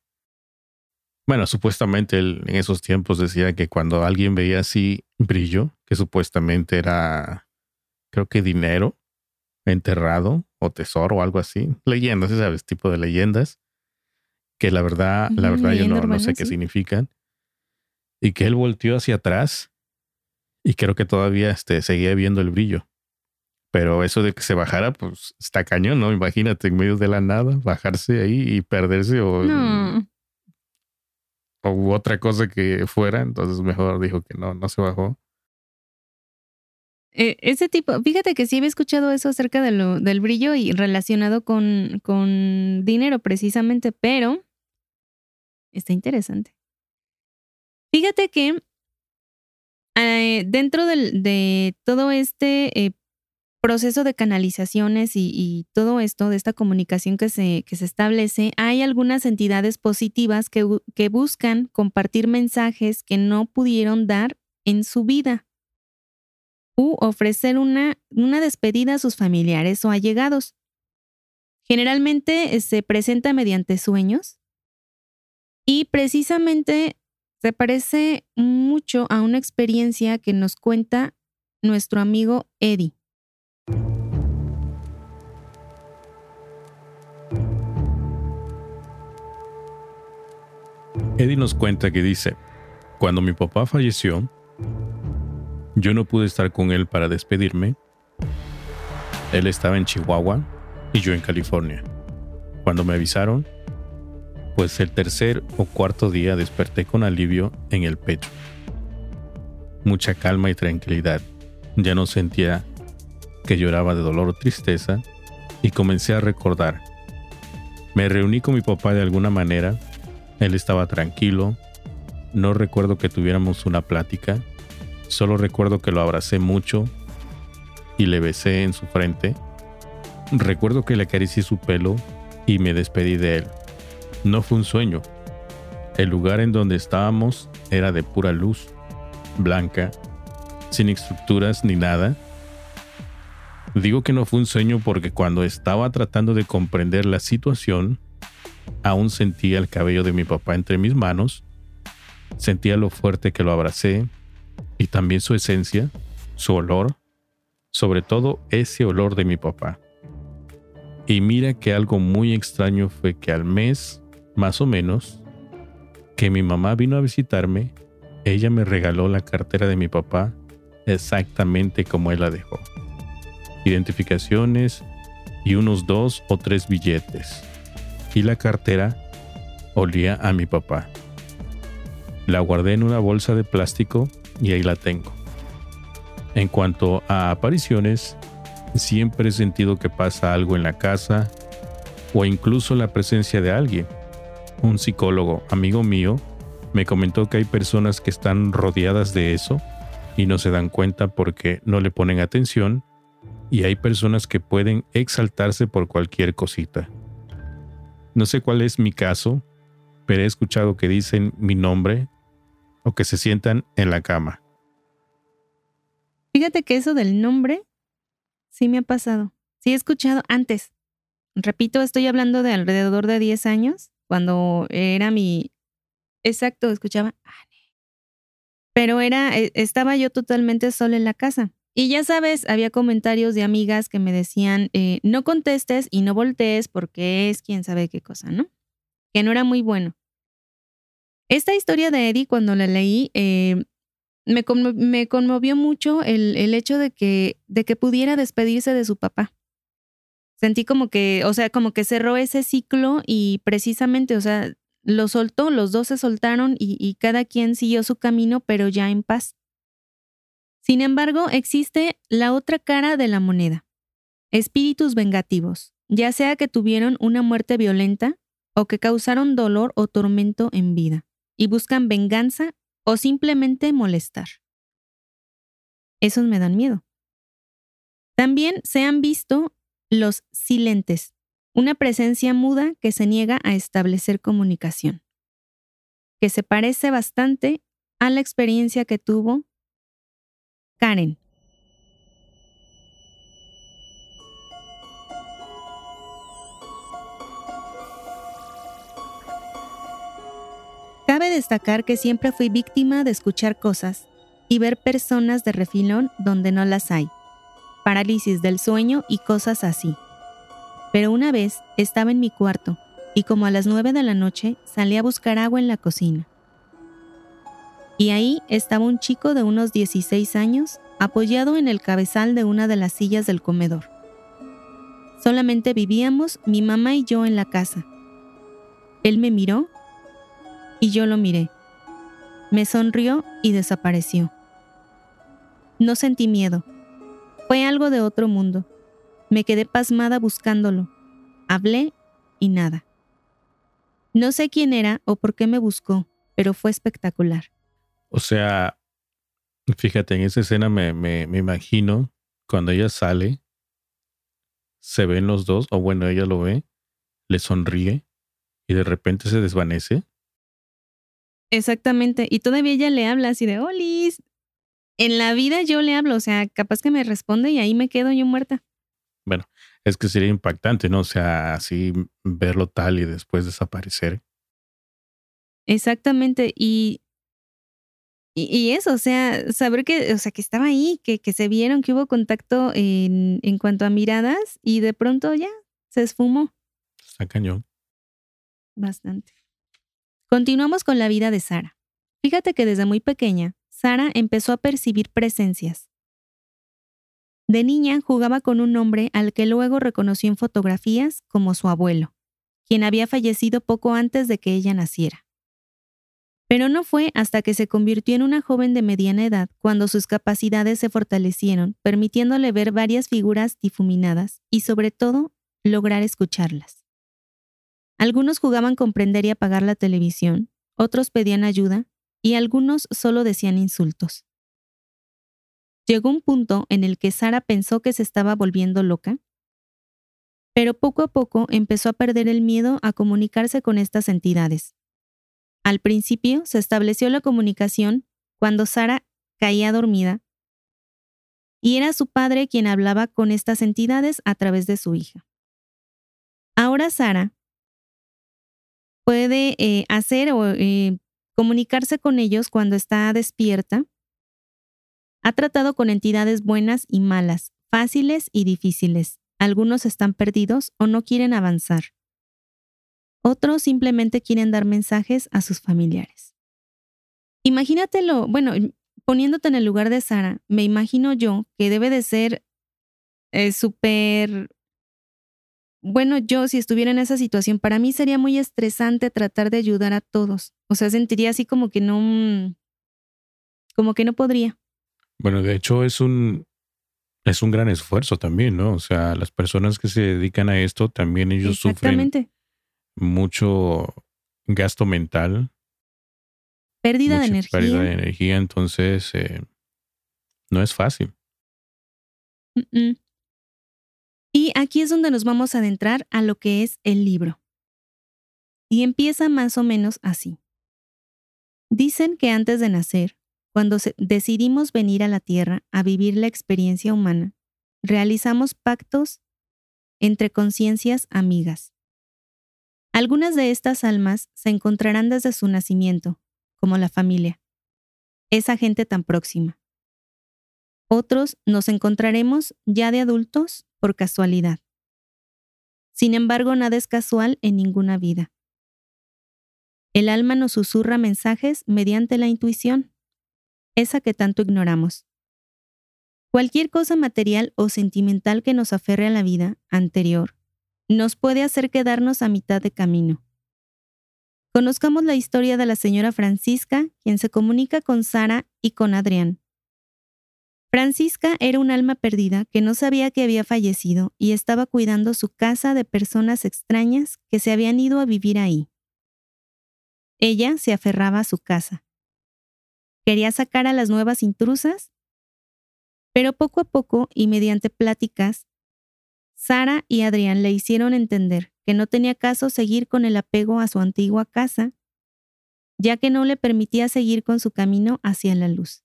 Bueno, supuestamente él en esos tiempos decía que cuando alguien veía así brillo, que supuestamente era, creo que dinero, enterrado o tesoro o algo así. Leyendas, ¿sabes? Tipo de leyendas. Que la verdad, la verdad yo no, no sé qué sí. significan. Y que él volteó hacia atrás y creo que todavía este, seguía viendo el brillo. Pero eso de que se bajara, pues está cañón, ¿no? Imagínate en medio de la nada, bajarse ahí y perderse o, No, o u otra cosa que fuera. Entonces mejor dijo que no, no se bajó. Eh, ese tipo, fíjate que sí había escuchado eso acerca de lo, del brillo y relacionado con, con dinero precisamente, pero está interesante. Fíjate que eh, dentro del- de todo este eh, proceso de canalizaciones y, todo esto, de esta comunicación que se, que se establece, hay algunas entidades positivas que, que buscan compartir mensajes que no pudieron dar en su vida u ofrecer una, una despedida a sus familiares o allegados. Generalmente eh, se presenta mediante sueños y precisamente se parece mucho a una experiencia que nos cuenta nuestro amigo Eddie. Eddie nos cuenta que dice, cuando mi papá falleció, yo no pude estar con él para despedirme. Él estaba en Chihuahua y yo en California. Cuando me avisaron, pues el tercer o cuarto día desperté con alivio en el pecho. Mucha calma y tranquilidad. Ya no sentía que lloraba de dolor o tristeza y comencé a recordar. Me reuní con mi papá de alguna manera él estaba tranquilo. No recuerdo que tuviéramos una plática. Solo recuerdo que lo abracé mucho y le besé en su frente. Recuerdo que le acaricié su pelo y me despedí de él. No fue un sueño. El lugar en donde estábamos era de pura luz, blanca, sin estructuras ni nada. Digo que no fue un sueño porque cuando estaba tratando de comprender la situación, Aún sentía el cabello de mi papá entre mis manos, sentía lo fuerte que lo abracé y también su esencia, su olor, sobre todo ese olor de mi papá. Y mira que algo muy extraño fue que al mes, más o menos, que mi mamá vino a visitarme, ella me regaló la cartera de mi papá exactamente como él la dejó. Identificaciones y unos dos o tres billetes y la cartera olía a mi papá. La guardé en una bolsa de plástico y ahí la tengo. En cuanto a apariciones, siempre he sentido que pasa algo en la casa o incluso la presencia de alguien. Un psicólogo, amigo mío, me comentó que hay personas que están rodeadas de eso y no se dan cuenta porque no le ponen atención y hay personas que pueden exaltarse por cualquier cosita. No sé cuál es mi caso, pero he escuchado que dicen mi nombre o que se sientan en la cama. Fíjate que eso del nombre sí me ha pasado. Sí he escuchado antes. Repito, estoy hablando de alrededor de 10 años, cuando era mi... Exacto, escuchaba Pero era, e, estaba yo totalmente sola en la casa. Y ya sabes, había comentarios de amigas que me decían, eh, no contestes y no voltees porque es quién sabe qué cosa, ¿no? Que no era muy bueno. Esta historia de Eddie, cuando la leí, eh, me, conmovió mucho el, el, hecho de que, de que pudiera despedirse de su papá. Sentí como que, o sea, como que cerró ese ciclo y precisamente, o sea, lo soltó, los dos se soltaron y, y cada quien siguió su camino, pero ya en paz. Sin embargo, existe la otra cara de la moneda. Espíritus vengativos, ya sea que tuvieron una muerte violenta o que causaron dolor o tormento en vida, y buscan venganza o simplemente molestar. Esos me dan miedo. También se han visto los silentes, una presencia muda que se niega a establecer comunicación, que se parece bastante a la experiencia que tuvo Karen. Cabe destacar que siempre fui víctima de escuchar cosas y ver personas de refilón donde no las hay, parálisis del sueño y cosas así. Pero una vez estaba en mi cuarto y como a las nueve de la noche salí a buscar agua en la cocina y ahí estaba un chico de unos 16 años apoyado en el cabezal de una de las sillas del comedor. Solamente vivíamos mi mamá y yo en la casa. Él me miró y yo lo miré. Me sonrió y desapareció. No sentí miedo. Fue algo de otro mundo. Me quedé pasmada buscándolo. Hablé y nada. No sé quién era o por qué me buscó, pero fue espectacular. O sea, fíjate, en esa escena me, me, me imagino cuando ella sale, se ven los dos, o bueno, ella lo ve, le sonríe y de repente se desvanece. Exactamente, y todavía ella le habla así de, Olis, en la vida yo le hablo, o sea, capaz que me responde y ahí me quedo yo muerta. Bueno, es que sería impactante, ¿no? O sea, así verlo tal y después desaparecer. Exactamente, y y, eso, o sea, saber que, o sea, que estaba ahí, que, que se vieron, que hubo contacto en, en, cuanto a miradas y de pronto ya se esfumó. Está cañón. Bastante. Continuamos con la vida de Sara. Fíjate que desde muy pequeña, Sara empezó a percibir presencias. De niña jugaba con un hombre al que luego reconoció en fotografías como su abuelo, quien había fallecido poco antes de que ella naciera. Pero no fue hasta que se convirtió en una joven de mediana edad cuando sus capacidades se fortalecieron, permitiéndole ver varias figuras difuminadas y sobre todo lograr escucharlas. Algunos jugaban comprender y apagar la televisión, otros pedían ayuda y algunos solo decían insultos. Llegó un punto en el que Sara pensó que se estaba volviendo loca, pero poco a poco empezó a perder el miedo a comunicarse con estas entidades al principio se estableció la comunicación cuando Sara caía dormida y era su padre quien hablaba con estas entidades a través de su hija. Ahora Sara puede eh, hacer o eh, comunicarse con ellos cuando está despierta. Ha tratado con entidades buenas y malas, fáciles y difíciles. Algunos están perdidos o no quieren avanzar. Otros simplemente quieren dar mensajes a sus familiares. Imagínatelo, bueno, poniéndote en el lugar de Sara, me imagino yo que debe de ser eh, súper... Bueno, yo si estuviera en esa situación, para mí sería muy estresante tratar de ayudar a todos. O sea, sentiría así como que no... como que no podría. Bueno, de hecho es un... es un gran esfuerzo también, ¿no? O sea, las personas que se dedican a esto también ellos sufren mucho gasto mental. Pérdida de energía. Pérdida de energía, entonces eh, no es fácil. Y aquí es donde nos vamos a adentrar a lo que es el libro. Y empieza más o menos así. Dicen que antes de nacer, cuando decidimos venir a la Tierra a vivir la experiencia humana, realizamos pactos entre conciencias amigas. Algunas de estas almas se encontrarán desde su nacimiento, como la familia, esa gente tan próxima. Otros nos encontraremos ya de adultos por casualidad. Sin embargo, nada es casual en ninguna vida. El alma nos susurra mensajes mediante la intuición, esa que tanto ignoramos. Cualquier cosa material o sentimental que nos aferre a la vida anterior nos puede hacer quedarnos a mitad de camino. Conozcamos la historia de la señora Francisca, quien se comunica con Sara y con Adrián. Francisca era un alma perdida que no sabía que había fallecido y estaba cuidando su casa de personas extrañas que se habían ido a vivir ahí. Ella se aferraba a su casa. Quería sacar a las nuevas intrusas, pero poco a poco y mediante pláticas, Sara y Adrián le hicieron entender que no tenía caso seguir con el apego a su antigua casa, ya que no le permitía seguir con su camino hacia la luz.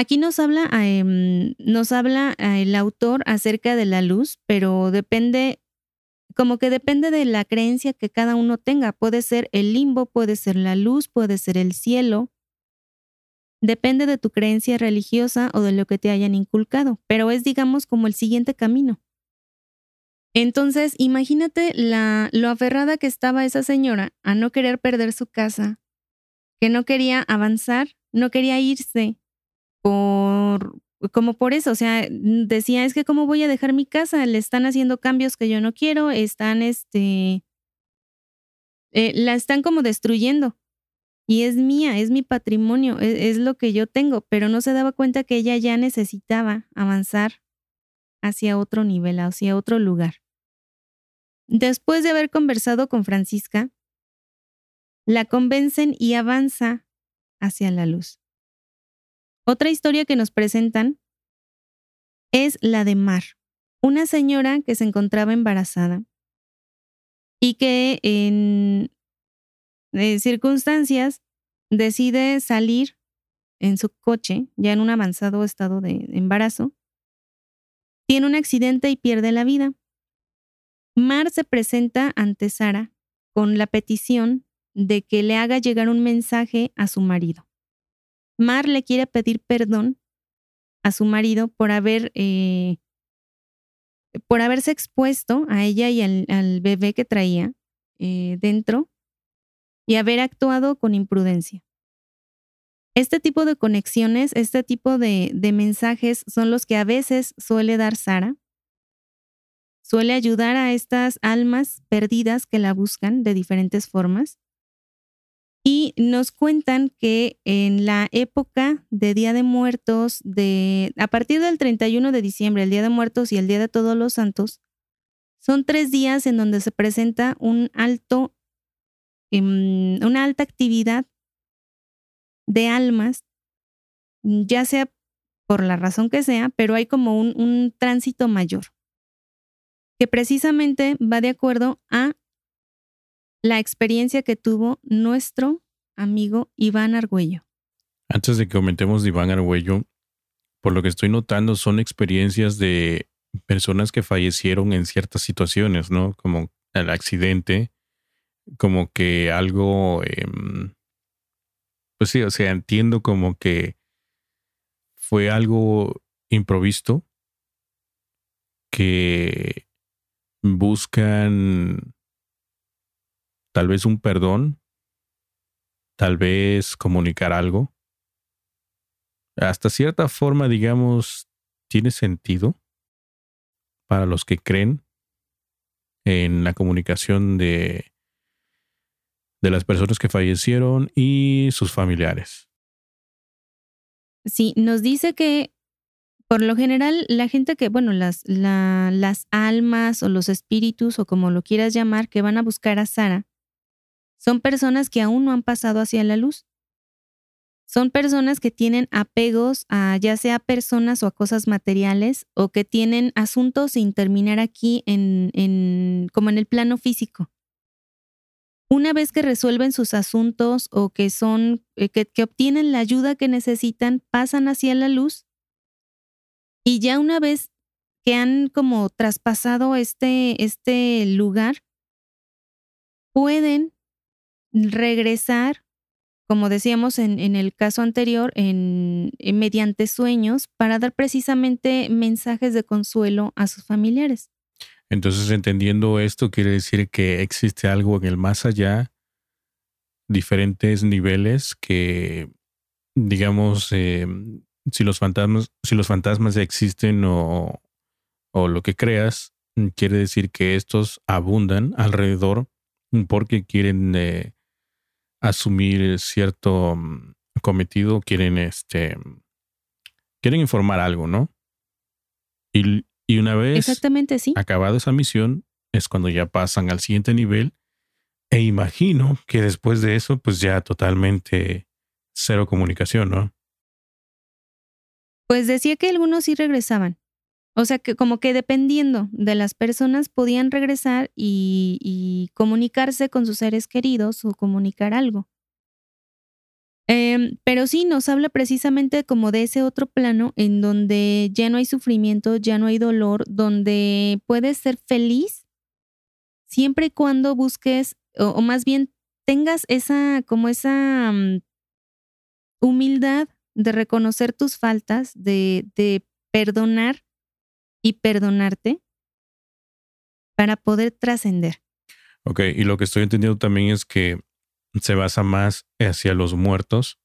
Aquí nos habla, em, nos habla eh, el autor acerca de la luz, pero depende como que depende de la creencia que cada uno tenga. Puede ser el limbo, puede ser la luz, puede ser el cielo. Depende de tu creencia religiosa o de lo que te hayan inculcado, pero es digamos como el siguiente camino. Entonces, imagínate la, lo aferrada que estaba esa señora a no querer perder su casa, que no quería avanzar, no quería irse por, como por eso, o sea, decía, es que cómo voy a dejar mi casa, le están haciendo cambios que yo no quiero, están, este, eh, la están como destruyendo. Y es mía, es mi patrimonio, es, es lo que yo tengo, pero no se daba cuenta que ella ya necesitaba avanzar hacia otro nivel, hacia otro lugar. Después de haber conversado con Francisca, la convencen y avanza hacia la luz. Otra historia que nos presentan es la de Mar, una señora que se encontraba embarazada y que en circunstancias decide salir en su coche, ya en un avanzado estado de embarazo, tiene un accidente y pierde la vida. Mar se presenta ante Sara con la petición de que le haga llegar un mensaje a su marido. Mar le quiere pedir perdón a su marido por haber eh, por haberse expuesto a ella y al, bebé que traía eh, dentro y haber actuado con imprudencia. Este tipo de conexiones, este tipo de, de mensajes son los que a veces suele dar Sara. Suele ayudar a estas almas perdidas que la buscan de diferentes formas y nos cuentan que en la época de Día de Muertos, de, a partir del 31 de diciembre, el Día de Muertos y el Día de Todos los Santos, son tres días en donde se presenta un alto, em, una alta actividad de almas, ya sea por la razón que sea, pero hay como un, un tránsito mayor, que precisamente va de acuerdo a la experiencia que tuvo nuestro amigo Iván Argüello. Antes de que comentemos de Iván Argüello, por lo que estoy notando son experiencias de personas que fallecieron en ciertas situaciones, ¿no? Como el accidente, como que algo, em, pues sí, o sea, entiendo como que fue algo improvisto que buscan tal vez un perdón, tal vez comunicar algo. Hasta cierta forma, digamos, tiene sentido para los que creen en la comunicación de, de las personas que fallecieron y sus familiares. Sí, nos dice que Por lo general, la gente que, bueno, las, las almas o los espíritus o como lo quieras llamar, que van a buscar a Sara, son personas que aún no han pasado hacia la luz. Son personas que tienen apegos a ya sea personas o a cosas materiales o que tienen asuntos sin terminar aquí en, en, como en el plano físico. Una vez que resuelven sus asuntos o que son, eh, que, que obtienen la ayuda que necesitan, pasan hacia la luz y ya una vez que han como traspasado este, este lugar, pueden regresar, como decíamos en, el caso anterior, en, mediante sueños para dar precisamente mensajes de consuelo a sus familiares. Entonces, entendiendo esto, quiere decir que existe algo en el más allá, diferentes niveles que, digamos, eh, si los fantasmas, si los fantasmas existen o, o lo que creas, quiere decir que estos abundan alrededor porque quieren eh, asumir cierto mm, cometido, quieren este quieren informar algo, ¿no? Y, y una vez Exactamente, sí. acabada esa misión, es cuando ya pasan al siguiente nivel. E imagino que después de eso, pues ya totalmente cero comunicación, ¿no? Pues decía que algunos sí regresaban. O sea que como que dependiendo de las personas podían regresar y, comunicarse con sus seres queridos o comunicar algo. Em, pero sí nos habla precisamente como de ese otro plano en donde ya no hay sufrimiento, ya no hay dolor, donde puedes ser feliz siempre y cuando busques, o, más bien tengas esa, como esa mm, humildad de reconocer tus faltas, de, de perdonar y perdonarte para poder trascender. Ok, y lo que estoy entendiendo también es que se basa más hacia los muertos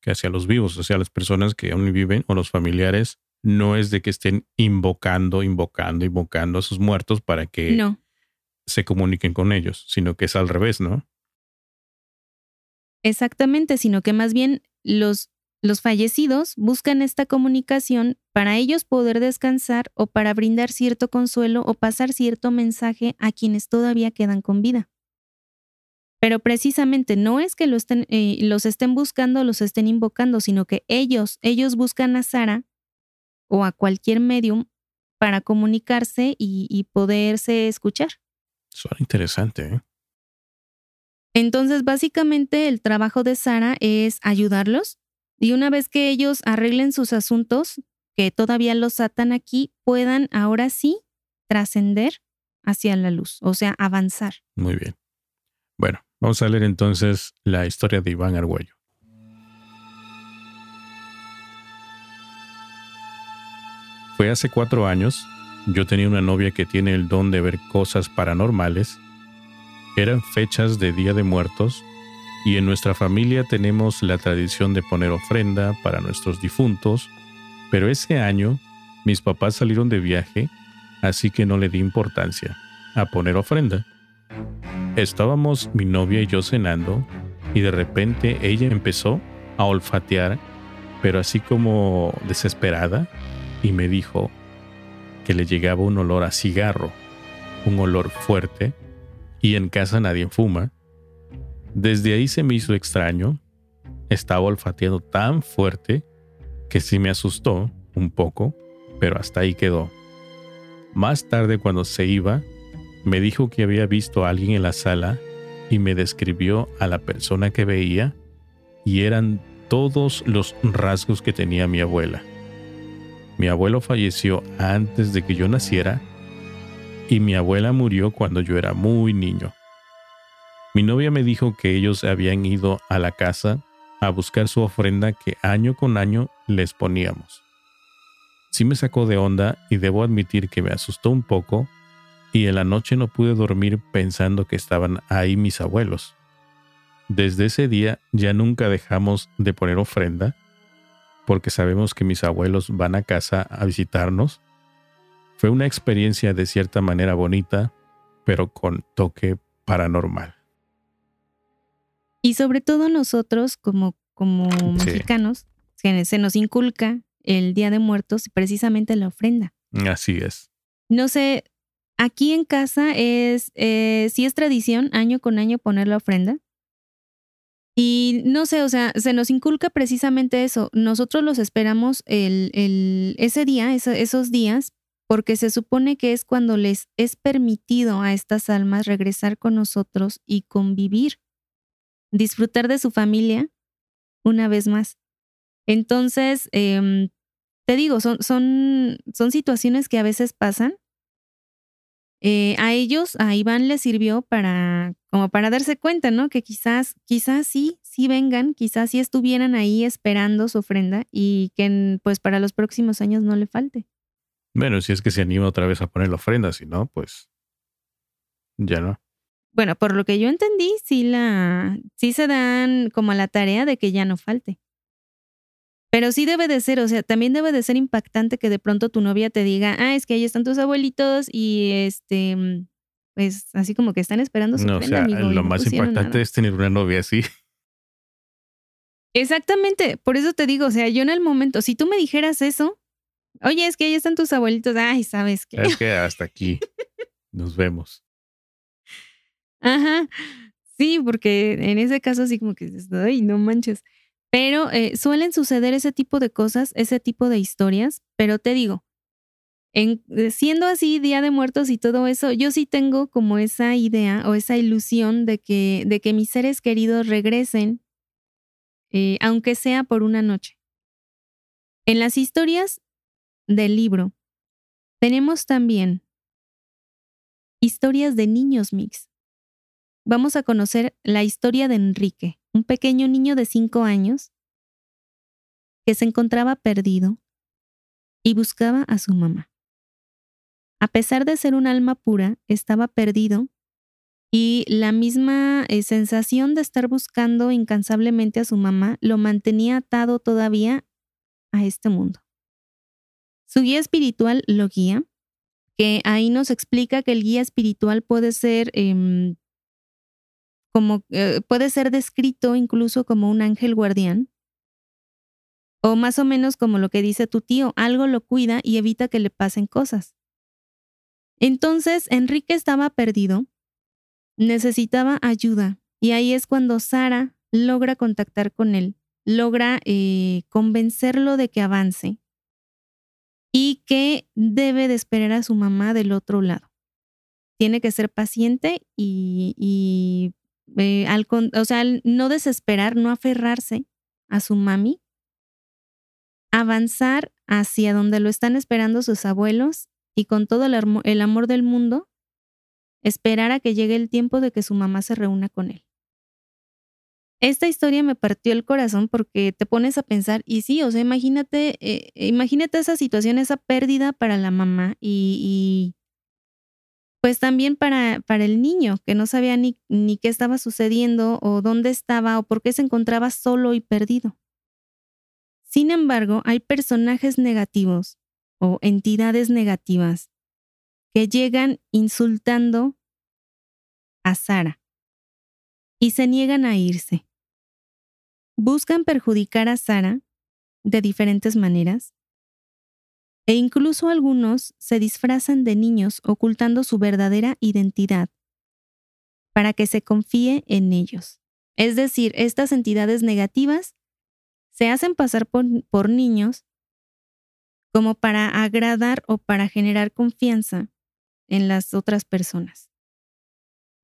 que hacia los vivos, o sea, las personas que aún viven o los familiares, no es de que estén invocando, invocando, invocando a sus muertos para que se comuniquen con ellos, sino que es al revés, ¿no? Exactamente, sino que más bien los los fallecidos buscan esta comunicación para ellos poder descansar o para brindar cierto consuelo o pasar cierto mensaje a quienes todavía quedan con vida. Pero precisamente no es que eh, los estén buscando o los estén invocando, sino que ellos, ellos buscan a Sara o a cualquier medium para comunicarse y, y poderse escuchar. Suena interesante. ¿eh? Entonces, básicamente el trabajo de Sara es ayudarlos y una vez que ellos arreglen sus asuntos, que todavía los atan aquí, puedan ahora sí trascender hacia la luz, o sea, avanzar. Muy bien. Bueno, vamos a leer entonces la historia de Iván Argüello. Fue hace cuatro años. Yo tenía una novia que tiene el don de ver cosas paranormales. Eran fechas de Día de Muertos y en nuestra familia tenemos la tradición de poner ofrenda para nuestros difuntos, pero ese año mis papás salieron de viaje, así que no le di importancia a poner ofrenda. Estábamos mi novia y yo cenando y de repente ella empezó a olfatear, pero así como desesperada, y me dijo que le llegaba un olor a cigarro, un olor fuerte, y en casa nadie fuma, desde ahí se me hizo extraño. Estaba olfateando tan fuerte que sí me asustó un poco, pero hasta ahí quedó. Más tarde cuando se iba, me dijo que había visto a alguien en la sala y me describió a la persona que veía y eran todos los rasgos que tenía mi abuela. Mi abuelo falleció antes de que yo naciera y mi abuela murió cuando yo era muy niño. Mi novia me dijo que ellos habían ido a la casa a buscar su ofrenda que año con año les poníamos. Sí me sacó de onda y debo admitir que me asustó un poco y en la noche no pude dormir pensando que estaban ahí mis abuelos. Desde ese día ya nunca dejamos de poner ofrenda porque sabemos que mis abuelos van a casa a visitarnos. Fue una experiencia de cierta manera bonita, pero con toque paranormal. Y sobre todo nosotros como, como mexicanos, se nos inculca el Día de Muertos y precisamente la ofrenda. Así es. No sé, aquí en casa es, eh, sí es tradición año con año poner la ofrenda. Y no sé, o sea, se nos inculca precisamente eso. Nosotros los esperamos el, el, ese día, esos días, porque se supone que es cuando les es permitido a estas almas regresar con nosotros y convivir, disfrutar de su familia una vez más. Entonces, em, te digo, son, son, son situaciones que a veces pasan. Eh, a ellos, a Iván les sirvió para, como para darse cuenta, ¿no? Que quizás, quizás sí, sí vengan, quizás sí estuvieran ahí esperando su ofrenda y que pues para los próximos años no le falte. Bueno, si es que se anima otra vez a poner la ofrenda, si no, pues ya no. Bueno, por lo que yo entendí, sí la, sí se dan como la tarea de que ya no falte. Pero sí debe de ser, o sea, también debe de ser impactante que de pronto tu novia te diga, ah, es que ahí están tus abuelitos y este, pues así como que están esperando su No, o sea, lo más impactante es tener una novia así. Exactamente, por eso te digo, o sea, yo en el momento, si tú me dijeras eso, oye, es que ahí están tus abuelitos, ay, sabes que. Es que hasta aquí nos vemos. Ajá. Sí, porque en ese caso sí como que dices, no manches. Pero eh, suelen suceder ese tipo de cosas, ese tipo de historias, pero te digo, eh, siendo así Día de Muertos y todo eso, yo sí tengo como esa idea o esa ilusión de que, de que mis seres queridos regresen, eh, aunque sea por una noche. En las historias del libro tenemos también historias de niños mix vamos a conocer la historia de Enrique, un pequeño niño de cinco años que se encontraba perdido y buscaba a su mamá. A pesar de ser un alma pura, estaba perdido y la misma eh, sensación de estar buscando incansablemente a su mamá lo mantenía atado todavía a este mundo. Su guía espiritual lo guía, que ahí nos explica que el guía espiritual puede ser em, como eh, puede ser descrito incluso como un ángel guardián, o más o menos como lo que dice tu tío, algo lo cuida y evita que le pasen cosas. Entonces, Enrique estaba perdido, necesitaba ayuda, y ahí es cuando Sara logra contactar con él, logra eh, convencerlo de que avance y que debe de esperar a su mamá del otro lado. Tiene que ser paciente y eh, al, o sea, no desesperar, no aferrarse a su mami, avanzar hacia donde lo están esperando sus abuelos y con todo el, el amor del mundo, esperar a que llegue el tiempo de que su mamá se reúna con él. Esta historia me partió el corazón porque te pones a pensar, y sí, o sea, imagínate, eh, imagínate esa situación, esa pérdida para la mamá y, pues también para, para el niño, que no sabía ni, ni qué estaba sucediendo o dónde estaba o por qué se encontraba solo y perdido. Sin embargo, hay personajes negativos o entidades negativas que llegan insultando a Sara y se niegan a irse. Buscan perjudicar a Sara de diferentes maneras e incluso algunos se disfrazan de niños ocultando su verdadera identidad para que se confíe en ellos. Es decir, estas entidades negativas se hacen pasar por, niños como para agradar o para generar confianza en las otras personas.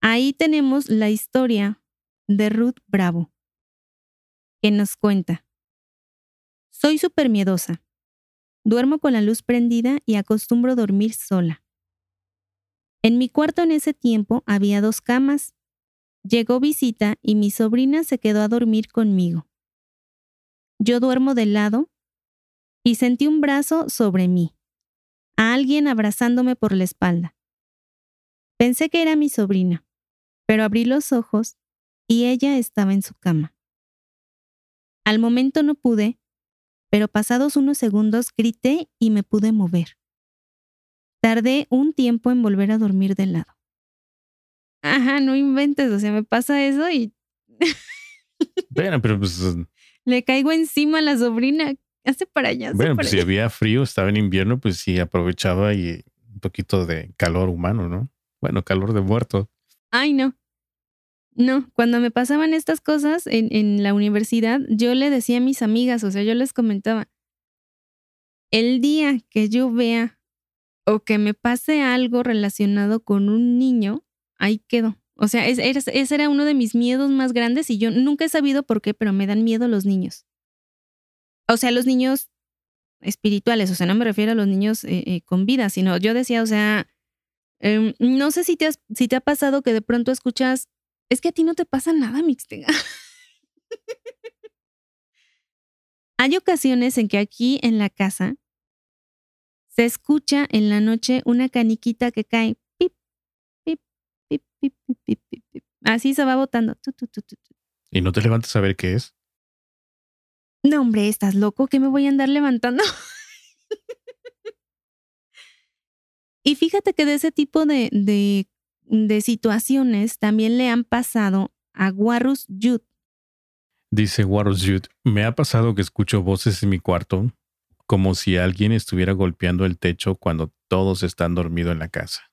Ahí tenemos la historia de Ruth Bravo, que nos cuenta, soy súper miedosa. Duermo con la luz prendida y acostumbro dormir sola. En mi cuarto en ese tiempo había dos camas. Llegó visita y mi sobrina se quedó a dormir conmigo. Yo duermo de lado y sentí un brazo sobre mí, a alguien abrazándome por la espalda. Pensé que era mi sobrina, pero abrí los ojos y ella estaba en su cama. Al momento no pude, pero pasados unos segundos grité y me pude mover. Tardé un tiempo en volver a dormir de lado. Ajá, no inventes, o sea, me pasa eso y... Bueno, pero pues... Le caigo encima a la sobrina. Hace para allá. hace Bueno, para pues si había frío, estaba en invierno, pues sí aprovechaba y un poquito de calor humano, ¿no? Bueno, calor de muerto. Ay, no. No, cuando me pasaban estas cosas en, en la universidad, yo le decía a mis amigas, o sea, yo les comentaba, el día que yo vea o que me pase algo relacionado con un niño, ahí quedo. O sea, es- es- ese era uno de mis miedos más grandes y yo nunca he sabido por qué, pero me dan miedo los niños. O sea, los niños espirituales, o sea, no me refiero a los niños eh, eh, con vida, sino yo decía, o sea, em, no sé si te, has- si te ha pasado que de pronto escuchas, es que a ti no te pasa nada, Mixtega. Hay ocasiones en que aquí en la casa se escucha en la noche una caniquita que cae. Pip, pip, pip, pip, pip, pip, pip. Así se va botando. Tu, tu, tu, tu, tu. Y no te levantas a ver qué es. No, hombre, ¿estás loco? ¿Qué me voy a andar levantando? y fíjate que de ese tipo de, de, de situaciones también le han pasado a Warus Yud. Dice Warus Youth, me ha pasado que escucho voces en mi cuarto como si alguien estuviera golpeando el techo cuando todos están dormidos en la casa.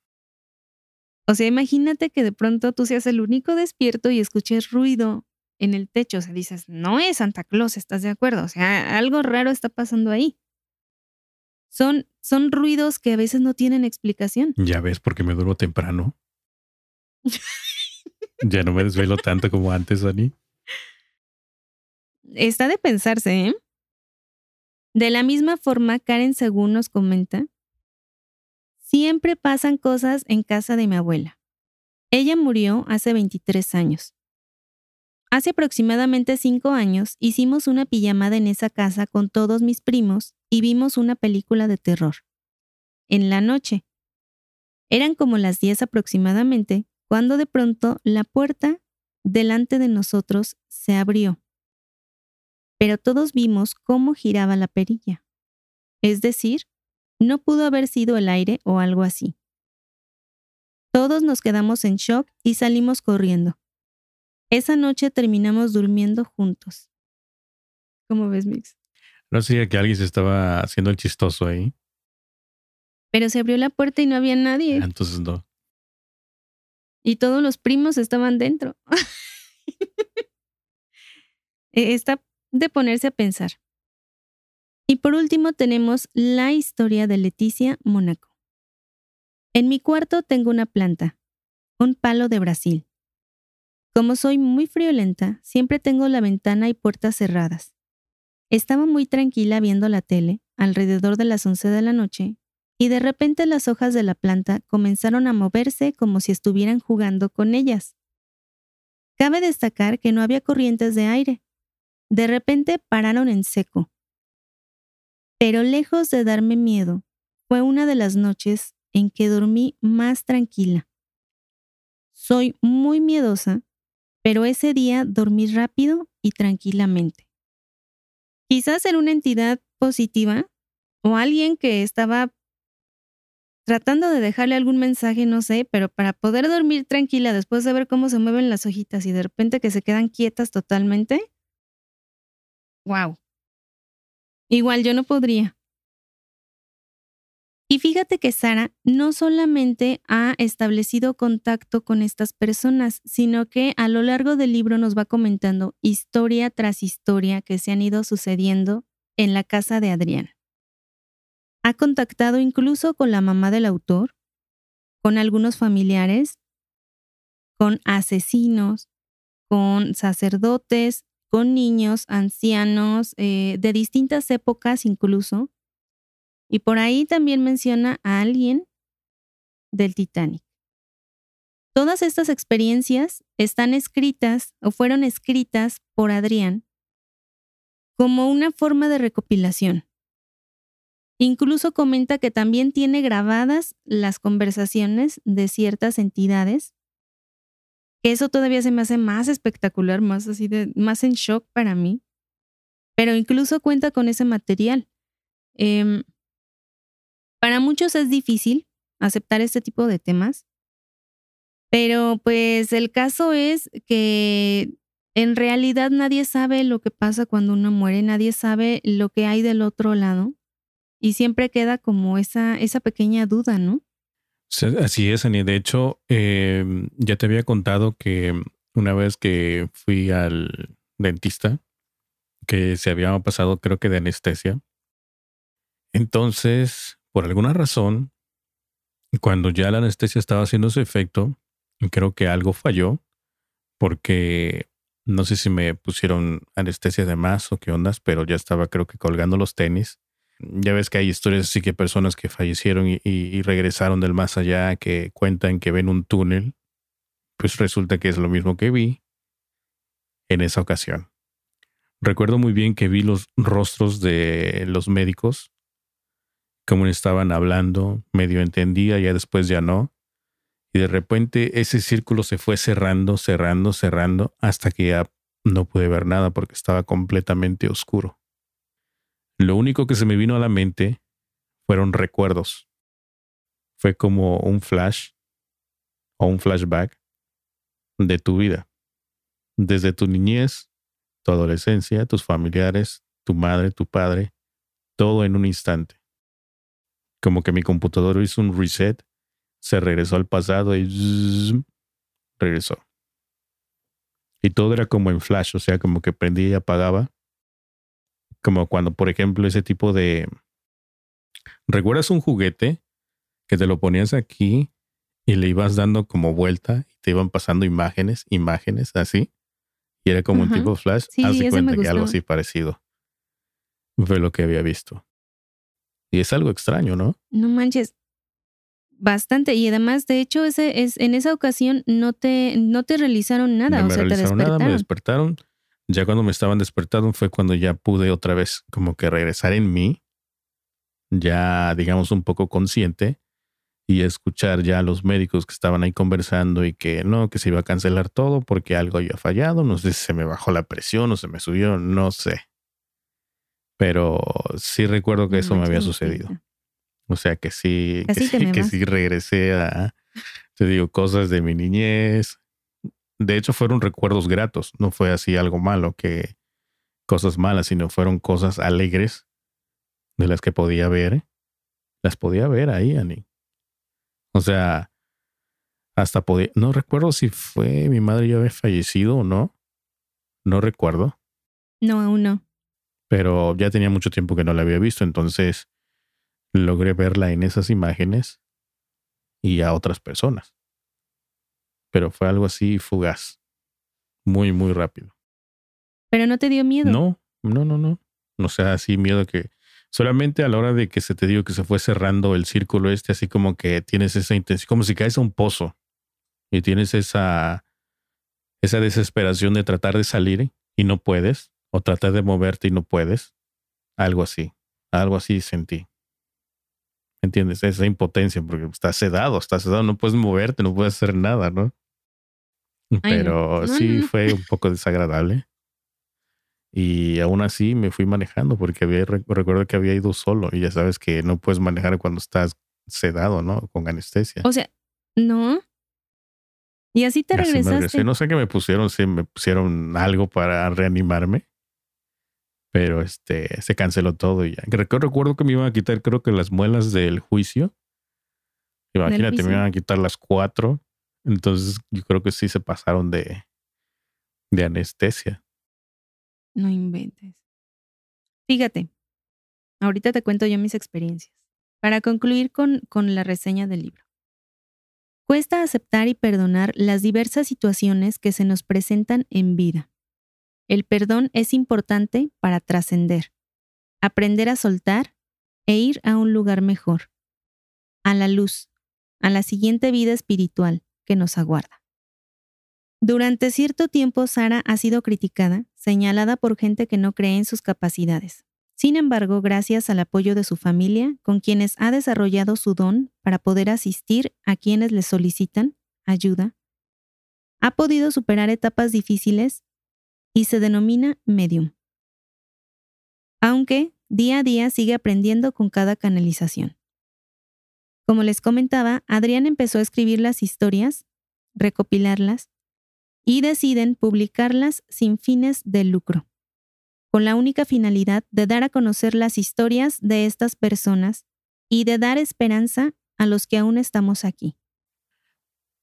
O sea, imagínate que de pronto tú seas el único despierto y escuches ruido en el techo. O sea, dices, no es Santa Claus, ¿estás de acuerdo? O sea, algo raro está pasando ahí. Son, son ruidos que a veces no tienen explicación. Ya ves porque me duermo temprano. Ya no me desvelo tanto como antes, Dani. Está de pensarse, ¿eh? De la misma forma, Karen según nos comenta, siempre pasan cosas en casa de mi abuela. Ella murió hace 23 años. Hace aproximadamente 5 años hicimos una pijamada en esa casa con todos mis primos y vimos una película de terror. En la noche. Eran como las 10 aproximadamente cuando de pronto la puerta delante de nosotros se abrió pero todos vimos cómo giraba la perilla. Es decir, no pudo haber sido el aire o algo así. Todos nos quedamos en shock y salimos corriendo. Esa noche terminamos durmiendo juntos. ¿Cómo ves, Mix? No sé que alguien se estaba haciendo el chistoso ahí. Pero se abrió la puerta y no había nadie. Entonces no. Y todos los primos estaban dentro. Eh, Está de ponerse a pensar. Y por último tenemos la historia de Leticia Mónaco. En mi cuarto tengo una planta, un palo de Brasil. Como soy muy friolenta, siempre tengo la ventana y puertas cerradas. Estaba muy tranquila viendo la tele, alrededor de las 11 de la noche, y de repente las hojas de la planta comenzaron a moverse como si estuvieran jugando con ellas. Cabe destacar que no había corrientes de aire. De repente pararon en seco. Pero lejos de darme miedo, fue una de las noches en que dormí más tranquila. Soy muy miedosa, pero ese día dormí rápido y tranquilamente. Quizás era una entidad positiva o alguien que estaba tratando de dejarle algún mensaje, no sé, pero para poder dormir tranquila después de ver cómo se mueven las hojitas y de repente que se quedan quietas totalmente. Wow. Igual yo no podría. Y fíjate que Sara no solamente ha establecido contacto con estas personas, sino que a lo largo del libro nos va comentando historia tras historia que se han ido sucediendo en la casa de Adrián. Ha contactado incluso con la mamá del autor, con algunos familiares, con asesinos, con sacerdotes, con niños, ancianos, eh, de distintas épocas incluso. Y por ahí también menciona a alguien del Titanic. Todas estas experiencias están escritas o fueron escritas por Adrián como una forma de recopilación. Incluso comenta que también tiene grabadas las conversaciones de ciertas entidades. Eso todavía se me hace más espectacular, más así de, más en shock para mí. Pero incluso cuenta con ese material. Eh, para muchos es difícil aceptar este tipo de temas, pero pues el caso es que en realidad nadie sabe lo que pasa cuando uno muere, nadie sabe lo que hay del otro lado y siempre queda como esa, esa pequeña duda, ¿no? Así es, Ani. De hecho, em, ya te había contado que una vez que fui al dentista, que se había pasado creo que de anestesia. Entonces, por alguna razón, cuando ya la anestesia estaba haciendo su efecto, creo que algo falló, porque no sé si me pusieron anestesia de más o qué ondas, pero ya estaba creo que colgando los tenis. Ya ves que hay historias así que personas que fallecieron y, regresaron del más allá, que cuentan que ven un túnel. Pues resulta que es lo mismo que vi en esa ocasión. Recuerdo muy bien que vi los rostros de los médicos, cómo estaban hablando, medio entendía, ya después ya no. Y de repente ese círculo se fue cerrando, cerrando, cerrando, hasta que ya no pude ver nada porque estaba completamente oscuro. Lo único que se me vino a la mente fueron recuerdos. Fue como un flash o un flashback de tu vida. Desde tu niñez, tu adolescencia, tus familiares, tu madre, tu padre, todo en un instante. Como que mi computador hizo un reset se regresó al pasado y regresó. Y todo era como en flash, o sea, como que prendía y apagaba. Como cuando, por ejemplo, ese tipo de... ¿Recuerdas un juguete que te lo ponías aquí y le ibas dando como vuelta y te iban pasando imágenes, imágenes, así? Y era como un tipo flash. Sí, Haz cuenta que algo así parecido. Fue lo que había visto. Y es algo extraño, ¿no? No manches. Bastante. Y además, de hecho, ese es, en esa ocasión no te, no te realizaron nada. No o me sea, te realizaron despertaron. nada, me despertaron. Ya cuando me estaban despertando fue cuando ya pude otra vez como que regresar en mí, ya digamos un poco consciente y escuchar ya a los médicos que estaban ahí conversando y que no, que se iba a cancelar todo porque algo había fallado, no sé si se me bajó la presión o se me subió, no sé. Pero sí recuerdo que No eso me había sucedido. O sea que sí, que sí, que sí regresé a, te digo, cosas de mi niñez. De hecho, fueron recuerdos gratos, no fue así algo malo, que cosas malas, sino fueron cosas alegres de las que podía ver. Las podía ver ahí, Ani. O sea, hasta podía, no recuerdo si fue mi madre ya había fallecido o no. No recuerdo No, aún no. pero ya tenía mucho tiempo que no la había visto, entonces logré verla en esas imágenes y a otras personas. Pero fue algo así fugaz, muy, muy rápido. Pero no te dio miedo. No, no, no, no. O sea, así miedo que solamente a la hora de que se te digo que se fue cerrando el círculo este, así como que tienes esa intención, como si caes a un pozo y tienes esa, esa desesperación de tratar de salir y no puedes, o tratar de moverte y no puedes. Algo así, algo así sentí. ¿Entiendes? Esa impotencia, porque estás sedado, estás sedado, no puedes moverte, no puedes hacer nada, ¿no? Ay, no. Pero sí no, fue un poco desagradable. Y aún así me fui manejando porque había, rec- recuerdo que había ido solo y ya sabes que no puedes manejar cuando estás sedado, ¿no? Con anestesia. O sea, no. Y así te Así regresaste. regresé. No sé qué me pusieron, si me pusieron algo para reanimarme. Pero este se canceló todo y ya. Recu- Recuerdo que me iban a quitar, creo que las muelas del juicio. Imagínate, juicio? me iban a quitar las cuatro. Entonces yo creo que sí se pasaron de, de anestesia. No inventes. Fíjate, ahorita te cuento yo mis experiencias. Para concluir con, con la reseña del libro. Cuesta aceptar y perdonar las diversas situaciones que se nos presentan en vida. El perdón es importante para trascender, aprender a soltar e ir a un lugar mejor, a la luz, a la siguiente vida espiritual que nos aguarda. Durante cierto tiempo Sara ha sido criticada, señalada por gente que no cree en sus capacidades. Sin embargo, gracias al apoyo de su familia, con quienes ha desarrollado su don para poder asistir a quienes le solicitan ayuda, ha podido superar etapas difíciles y se denomina medium. Aunque día a día sigue aprendiendo con cada canalización. Como les comentaba, Adrián empezó a escribir las historias, recopilarlas y deciden publicarlas sin fines de lucro, con la única finalidad de dar a conocer las historias de estas personas y de dar esperanza a los que aún estamos aquí.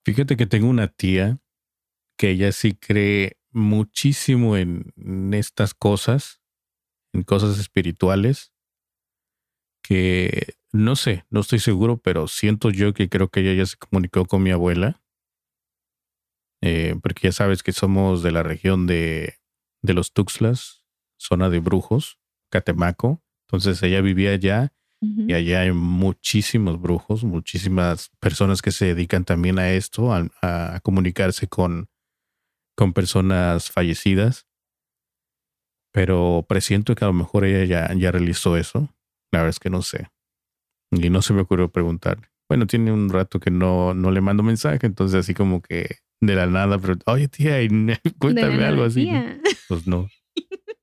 Fíjate que tengo una tía que ella sí cree muchísimo en, estas cosas, en cosas espirituales, que no sé, no estoy seguro, pero siento yo que creo que ella ya se comunicó con mi abuela, eh, porque ya sabes que somos de la región de, de los Tuxtlas, zona de brujos, Catemaco, entonces ella vivía allá y allá hay muchísimos brujos, muchísimas personas que se dedican también a esto, a, comunicarse con, con personas fallecidas. Pero presiento que a lo mejor ella ya, ya realizó eso. La verdad es que no sé. Y no se me ocurrió preguntar. Bueno, tiene un rato que no, no le mando mensaje, entonces así como que de la nada, pero oye tía, cuéntame algo así. Pues no.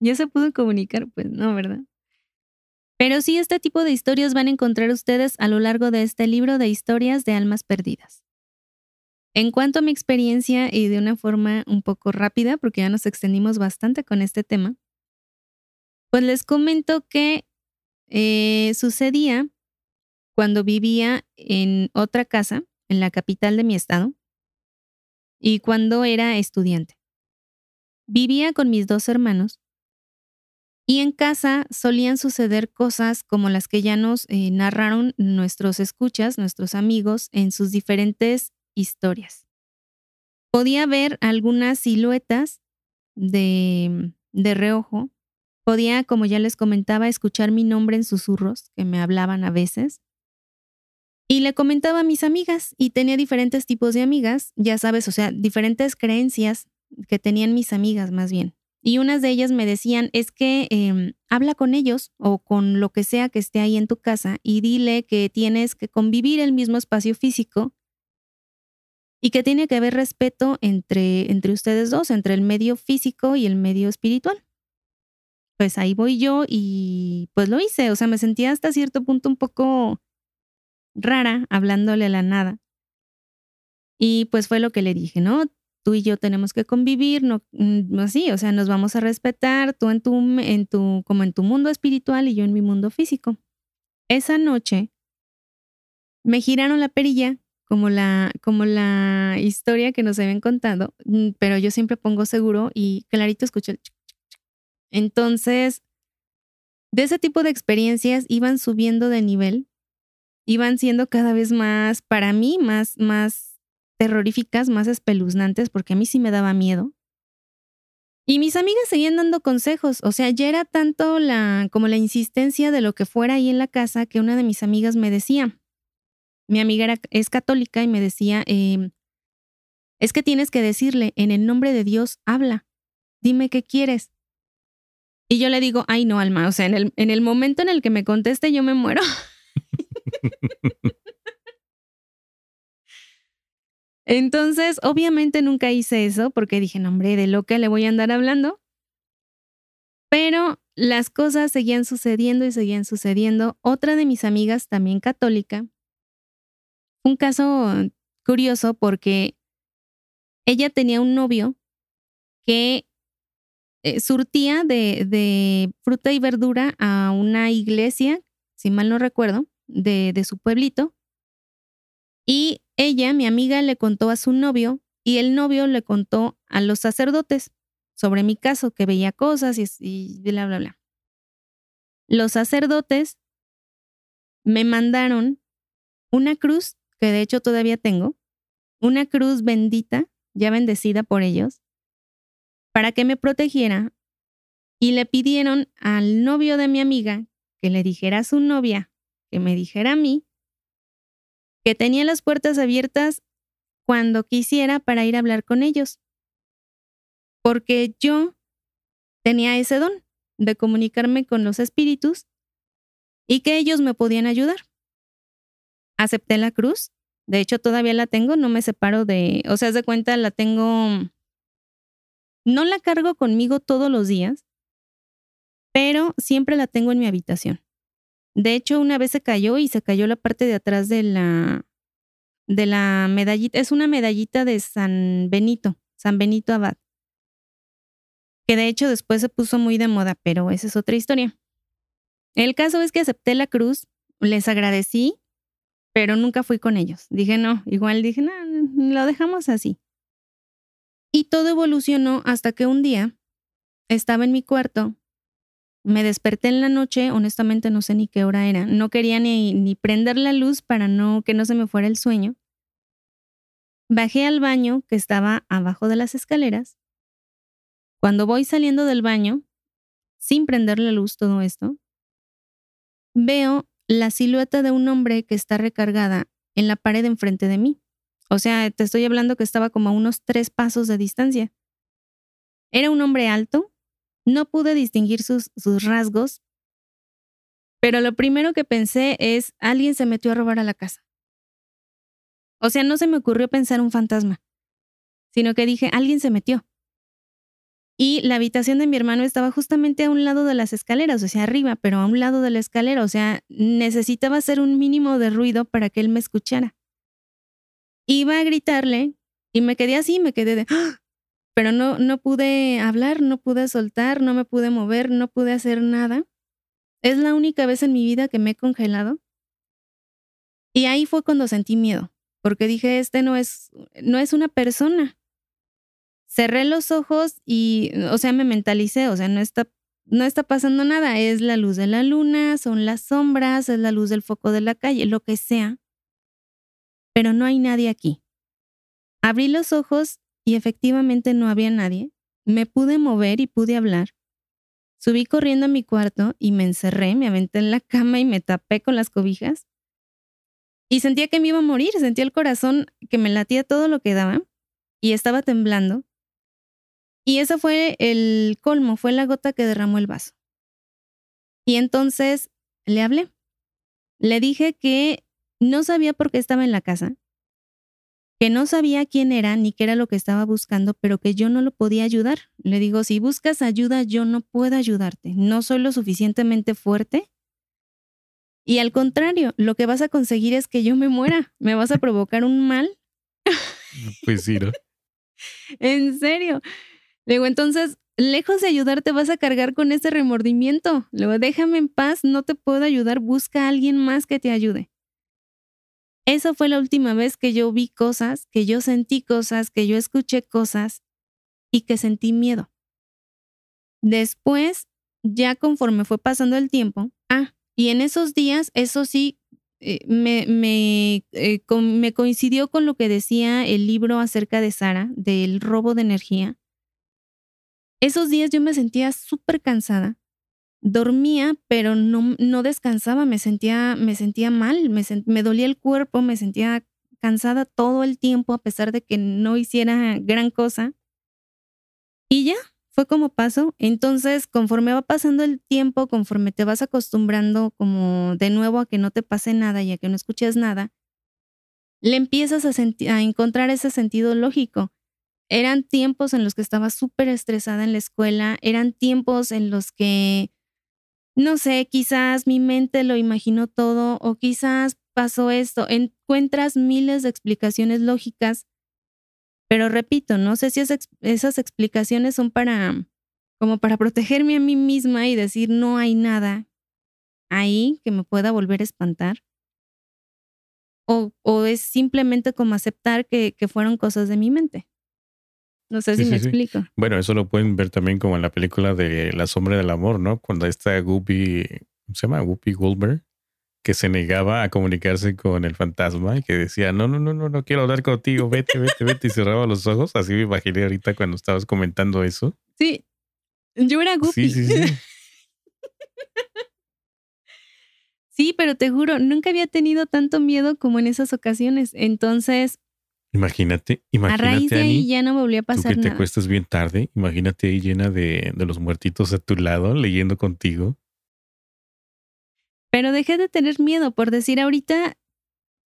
¿Ya se pudo comunicar? Pues no, ¿verdad? Pero sí, este tipo de historias van a encontrar ustedes a lo largo de este libro de historias de almas perdidas. En cuanto a mi experiencia y de una forma un poco rápida, porque ya nos extendimos bastante con este tema, pues les comento que eh, sucedía cuando vivía en otra casa, en la capital de mi estado, y cuando era estudiante. Vivía con mis dos hermanos y en casa solían suceder cosas como las que ya nos eh, narraron nuestros escuchas, nuestros amigos, en sus diferentes historias. Podía ver algunas siluetas de, de reojo. Podía, como ya les comentaba, escuchar mi nombre en susurros que me hablaban a veces. Y le comentaba a mis amigas y tenía diferentes tipos de amigas, ya sabes, o sea, diferentes creencias que tenían mis amigas más bien. Y unas de ellas me decían, es que em, habla con ellos o con lo que sea que esté ahí en tu casa y dile que tienes que convivir el mismo espacio físico y que tiene que haber respeto entre, entre ustedes dos, entre el medio físico y el medio espiritual. Pues ahí voy yo y pues lo hice, o sea, me sentía hasta cierto punto un poco rara hablándole a la nada. Y pues fue lo que le dije, ¿no? tú y yo tenemos que convivir, no, mm, así, o sea, nos vamos a respetar, tú en tu, en tu, como en tu mundo espiritual y yo en mi mundo físico. Esa noche me giraron la perilla como la, como la historia que nos habían contado, mm, pero yo siempre pongo seguro y clarito escucho el Entonces, de ese tipo de experiencias iban subiendo de nivel, iban siendo cada vez más, para mí, más, más terroríficas, más espeluznantes, porque a mí sí me daba miedo. Y mis amigas seguían dando consejos, o sea, ya era tanto la, como la insistencia de lo que fuera ahí en la casa que una de mis amigas me decía, mi amiga es católica y me decía, em, es que tienes que decirle, en el nombre de Dios, habla, dime qué quieres. Y yo le digo, ay no, Alma, o sea, en el, en el momento en el que me conteste yo me muero. Entonces, obviamente nunca hice eso porque dije, no, hombre, de lo que le voy a andar hablando. Pero las cosas seguían sucediendo y seguían sucediendo. Otra de mis amigas, también católica, un caso curioso porque ella tenía un novio que eh, surtía de, de, fruta y verdura a una iglesia, si mal no recuerdo, de, de su pueblito. Y ella, mi amiga, le contó a su novio y el novio le contó a los sacerdotes sobre mi caso, que veía cosas y, y bla, bla, bla. Los sacerdotes me mandaron una cruz, que de hecho todavía tengo, una cruz bendita, ya bendecida por ellos, para que me protegiera y le pidieron al novio de mi amiga que le dijera a su novia que me dijera a mí que tenía las puertas abiertas cuando quisiera para ir a hablar con ellos. Porque yo tenía ese don de comunicarme con los espíritus y que ellos me podían ayudar. Acepté la cruz. De hecho, todavía la tengo, no me separo de, o sea, de cuenta, la tengo, no la cargo conmigo todos los días, pero siempre la tengo en mi habitación. De hecho, una vez se cayó y se cayó la parte de atrás de la, de la medallita, es una medallita de San Benito, San Benito Abad, que de hecho después se puso muy de moda, pero esa es otra historia. El caso es que acepté la cruz, les agradecí, pero nunca fui con ellos. Dije, no, igual dije, no, lo dejamos así. Y todo evolucionó hasta que un día estaba en mi cuarto, me desperté en la noche, honestamente no sé ni qué hora era, no quería ni, ni prender la luz para no que no se me fuera el sueño. Bajé al baño que estaba abajo de las escaleras. Cuando voy saliendo del baño, sin prender la luz todo esto, veo la silueta de un hombre que está recargada en la pared enfrente de mí. O sea, te estoy hablando que estaba como a unos tres pasos de distancia. Era un hombre alto, no pude distinguir sus, sus rasgos, pero lo primero que pensé es, alguien se metió a robar a la casa. O sea, no se me ocurrió pensar un fantasma, sino que dije, alguien se metió. Y la habitación de mi hermano estaba justamente a un lado de las escaleras, o sea, arriba, pero a un lado de la escalera, o sea, necesitaba hacer un mínimo de ruido para que él me escuchara. Iba a gritarle y me quedé así, me quedé de, ¡Ah! pero no, no pude hablar, no pude soltar, no me pude mover, no pude hacer nada. Es la única vez en mi vida que me he congelado. Y ahí fue cuando sentí miedo, porque dije, este no es, no es una persona. Cerré los ojos y, o sea, me mentalicé, o sea, no está, no está pasando nada, es la luz de la luna, son las sombras, es la luz del foco de la calle, lo que sea. Pero no hay nadie aquí. Abrí los ojos y efectivamente no había nadie, me pude mover y pude hablar. Subí corriendo a mi cuarto y me encerré, me aventé en la cama y me tapé con las cobijas. Y sentía que me iba a morir, sentía el corazón que me latía todo lo que daba y estaba temblando. Y eso fue el colmo, fue la gota que derramó el vaso. Y entonces le hablé. Le dije que no sabía por qué estaba en la casa, que no sabía quién era ni qué era lo que estaba buscando, pero que yo no lo podía ayudar. Le digo, si buscas ayuda, yo no puedo ayudarte. No soy lo suficientemente fuerte. Y al contrario, lo que vas a conseguir es que yo me muera. Me vas a provocar un mal. Pues sí, ¿no? en serio. Le digo, entonces, lejos de ayudarte, vas a cargar con ese remordimiento. Luego, déjame en paz, no te puedo ayudar, busca a alguien más que te ayude. Esa fue la última vez que yo vi cosas, que yo sentí cosas, que yo escuché cosas y que sentí miedo. Después, ya conforme fue pasando el tiempo, ah, y en esos días, eso sí, eh, me, eh, me coincidió con lo que decía el libro acerca de Sara, del robo de energía. Esos días yo me sentía súper cansada, dormía, pero no, no descansaba, me sentía, me sentía mal, me, me dolía el cuerpo, me sentía cansada todo el tiempo a pesar de que no hiciera gran cosa. Y ya, fue como pasó. Entonces, conforme va pasando el tiempo, conforme te vas acostumbrando como de nuevo a que no te pase nada y a que no escuches nada, le empiezas a, a encontrar ese sentido lógico. Eran tiempos en los que estaba súper estresada en la escuela, eran tiempos en los que no sé, quizás mi mente lo imaginó todo o quizás pasó esto. Encuentras miles de explicaciones lógicas, pero repito, no sé si esas explicaciones son para, como para protegerme a mí misma y decir no hay nada ahí que me pueda volver a espantar. O, o es simplemente como aceptar que, que fueron cosas de mi mente. No sé si me explico. Bueno, eso lo pueden ver también como en la película de La sombra del amor, ¿no? Cuando está Guppy, ¿cómo se llama? Guppy Goldberg, que se negaba a comunicarse con el fantasma y que decía, no, no, no, no, no quiero hablar contigo, vete, vete, vete, y cerraba los ojos. Así me imaginé ahorita cuando estabas comentando eso. Sí, yo era Guppy. Sí, sí, sí. sí, pero te juro, nunca había tenido tanto miedo como en esas ocasiones. Entonces, Imagínate, imagínate. A raíz de ahí ya no me volvió a pasar tú que te acuestas bien tarde, imagínate ahí llena de, de los muertitos a tu lado, leyendo contigo. Pero dejé de tener miedo, por decir ahorita,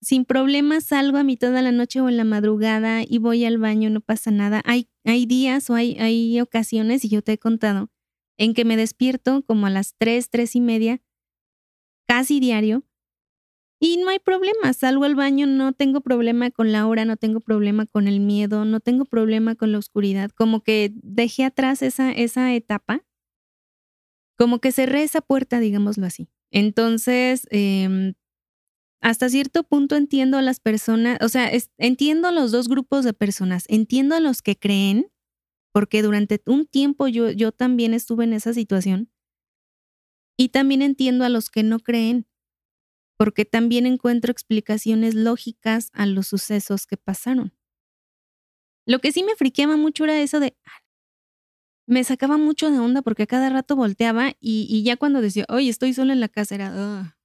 sin problemas salgo a mitad de la noche o en la madrugada y voy al baño, no pasa nada. Hay, hay días o hay, hay ocasiones, y yo te he contado, en que me despierto como a las tres, tres y media, casi diario, Y no hay problema, salgo al baño, no tengo problema con la hora, no tengo problema con el miedo, no tengo problema con la oscuridad. Como que dejé atrás esa, esa etapa, como que cerré esa puerta, digámoslo así. Entonces, em, hasta cierto punto entiendo a las personas, o sea, entiendo a los dos grupos de personas, entiendo a los que creen, porque durante un tiempo yo, yo también estuve en esa situación, y también entiendo a los que no creen, porque también encuentro explicaciones lógicas a los sucesos que pasaron. Lo que sí me friqueaba mucho era eso de, ah, me sacaba mucho de onda porque a cada rato volteaba y, y ya cuando decía, oye, estoy solo en la casa, era,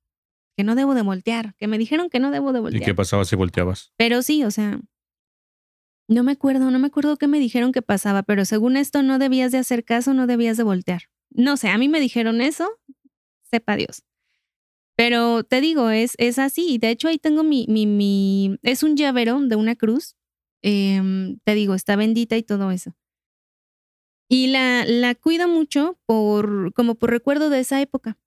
que no debo de voltear, que me dijeron que no debo de voltear. ¿Y qué pasaba si volteabas? Pero sí, o sea, no me acuerdo, no me acuerdo qué me dijeron que pasaba, pero según esto no debías de hacer caso, no debías de voltear. No sé, a mí me dijeron eso, sepa Dios. Pero te digo, es, es así. De hecho, ahí tengo mi, mi, mi, es un llavero de una cruz. Em, te digo, está bendita y todo eso. Y la, la cuido mucho por, como por recuerdo de esa época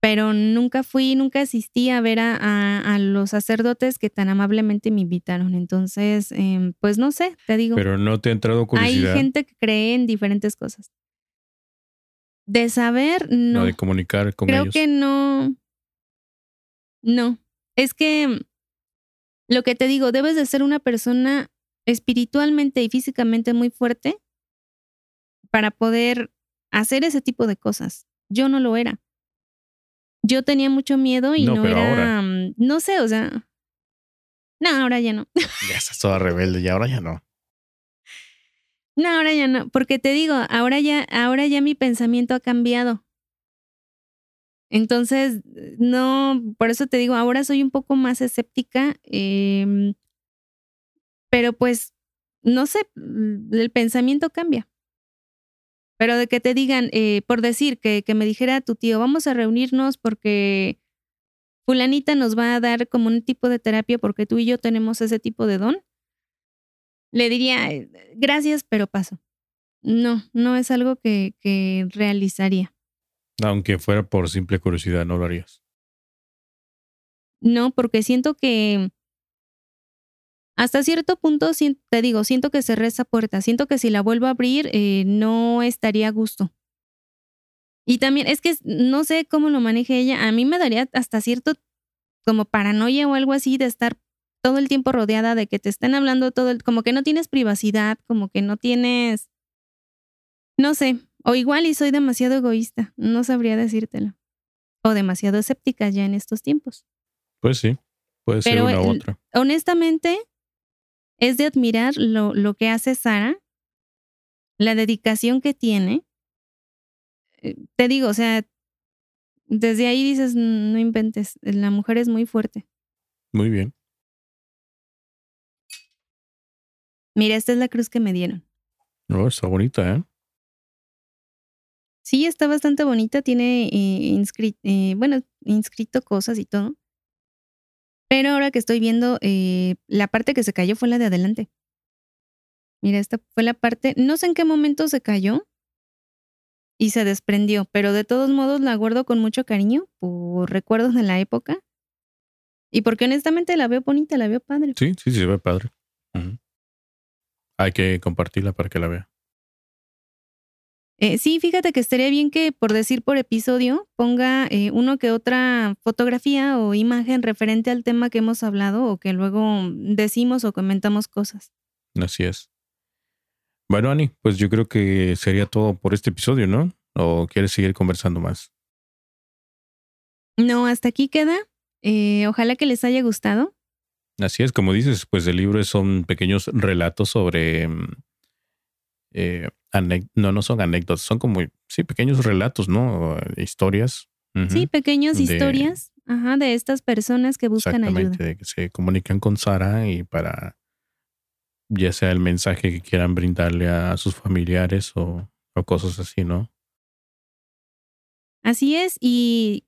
pero nunca fui, nunca asistí a ver a, los sacerdotes que tan amablemente me invitaron. Entonces, em, pues no sé, te digo. Pero no te ha entrado curiosidad. Hay gente que cree en diferentes cosas. De saber, no. No, de comunicar con Creo ellos. que no. No. Es que lo que te digo, debes de ser una persona espiritualmente y físicamente muy fuerte para poder hacer ese tipo de cosas. Yo no lo era yo tenía mucho miedo y no, era, mm, no sé, o sea, no, ahora ya no. Ya estás toda rebelde y ahora ya no. No, ahora ya no, porque te digo, ahora ya, ahora ya mi pensamiento ha cambiado. Entonces, no, por eso te digo, ahora soy un poco más escéptica, em, pero pues, no sé, el pensamiento cambia. Pero de que te digan, eh, por decir, que, que me dijera tu tío, vamos a reunirnos porque fulanita nos va a dar como un tipo de terapia porque tú y yo tenemos ese tipo de don, le diría, eh, gracias, pero paso. No, no es algo que, que realizaría. Aunque fuera por simple curiosidad, no lo harías. No, porque siento que hasta cierto punto, te digo, siento que cerré esa puerta, siento que si la vuelvo a abrir eh, no estaría a gusto. Y también es que no sé cómo lo maneje ella, a mí me daría hasta cierto como paranoia o algo así de estar todo el tiempo rodeada de que te estén hablando todo el, como que no tienes privacidad, como que no tienes, no sé, o igual y soy demasiado egoísta, no sabría decírtelo, o demasiado escéptica ya en estos tiempos. Pues sí, puede ser una u otra. Honestamente, es de admirar lo, lo que hace Sara, la dedicación que tiene. Eh, te digo, o sea, desde ahí dices, no inventes, la mujer es muy fuerte. Muy bien. Mira, esta es la cruz que me dieron. Oh, está bonita, ¿eh? Sí, está bastante bonita. Tiene eh, eh, bueno, inscrito cosas y todo. Pero ahora que estoy viendo, eh, la parte que se cayó fue la de adelante. Mira, esta fue la parte, no sé en qué momento se cayó y se desprendió, pero de todos modos la guardo con mucho cariño por recuerdos de la época y porque honestamente la veo bonita, la veo padre. Sí, sí, sí, se ve padre. Hay que compartirla para que la vea. Eh, sí, fíjate que estaría bien que, por decir por episodio, ponga eh, uno que otra fotografía o imagen referente al tema que hemos hablado o que luego decimos o comentamos cosas. Así es. Bueno, Ani, pues yo creo que sería todo por este episodio, ¿no? ¿O quieres seguir conversando más? No, hasta aquí queda. Eh, ojalá que les haya gustado. Así es, como dices, pues el libro son pequeños relatos sobre eh, no, no son anécdotas, son como, sí, pequeños relatos, ¿no? Historias. Sí, pequeñas historias ajá, de estas personas que buscan ayuda. De que se comunican con Sara y para ya sea el mensaje que quieran brindarle a sus familiares o, o cosas así, ¿no? Así es, y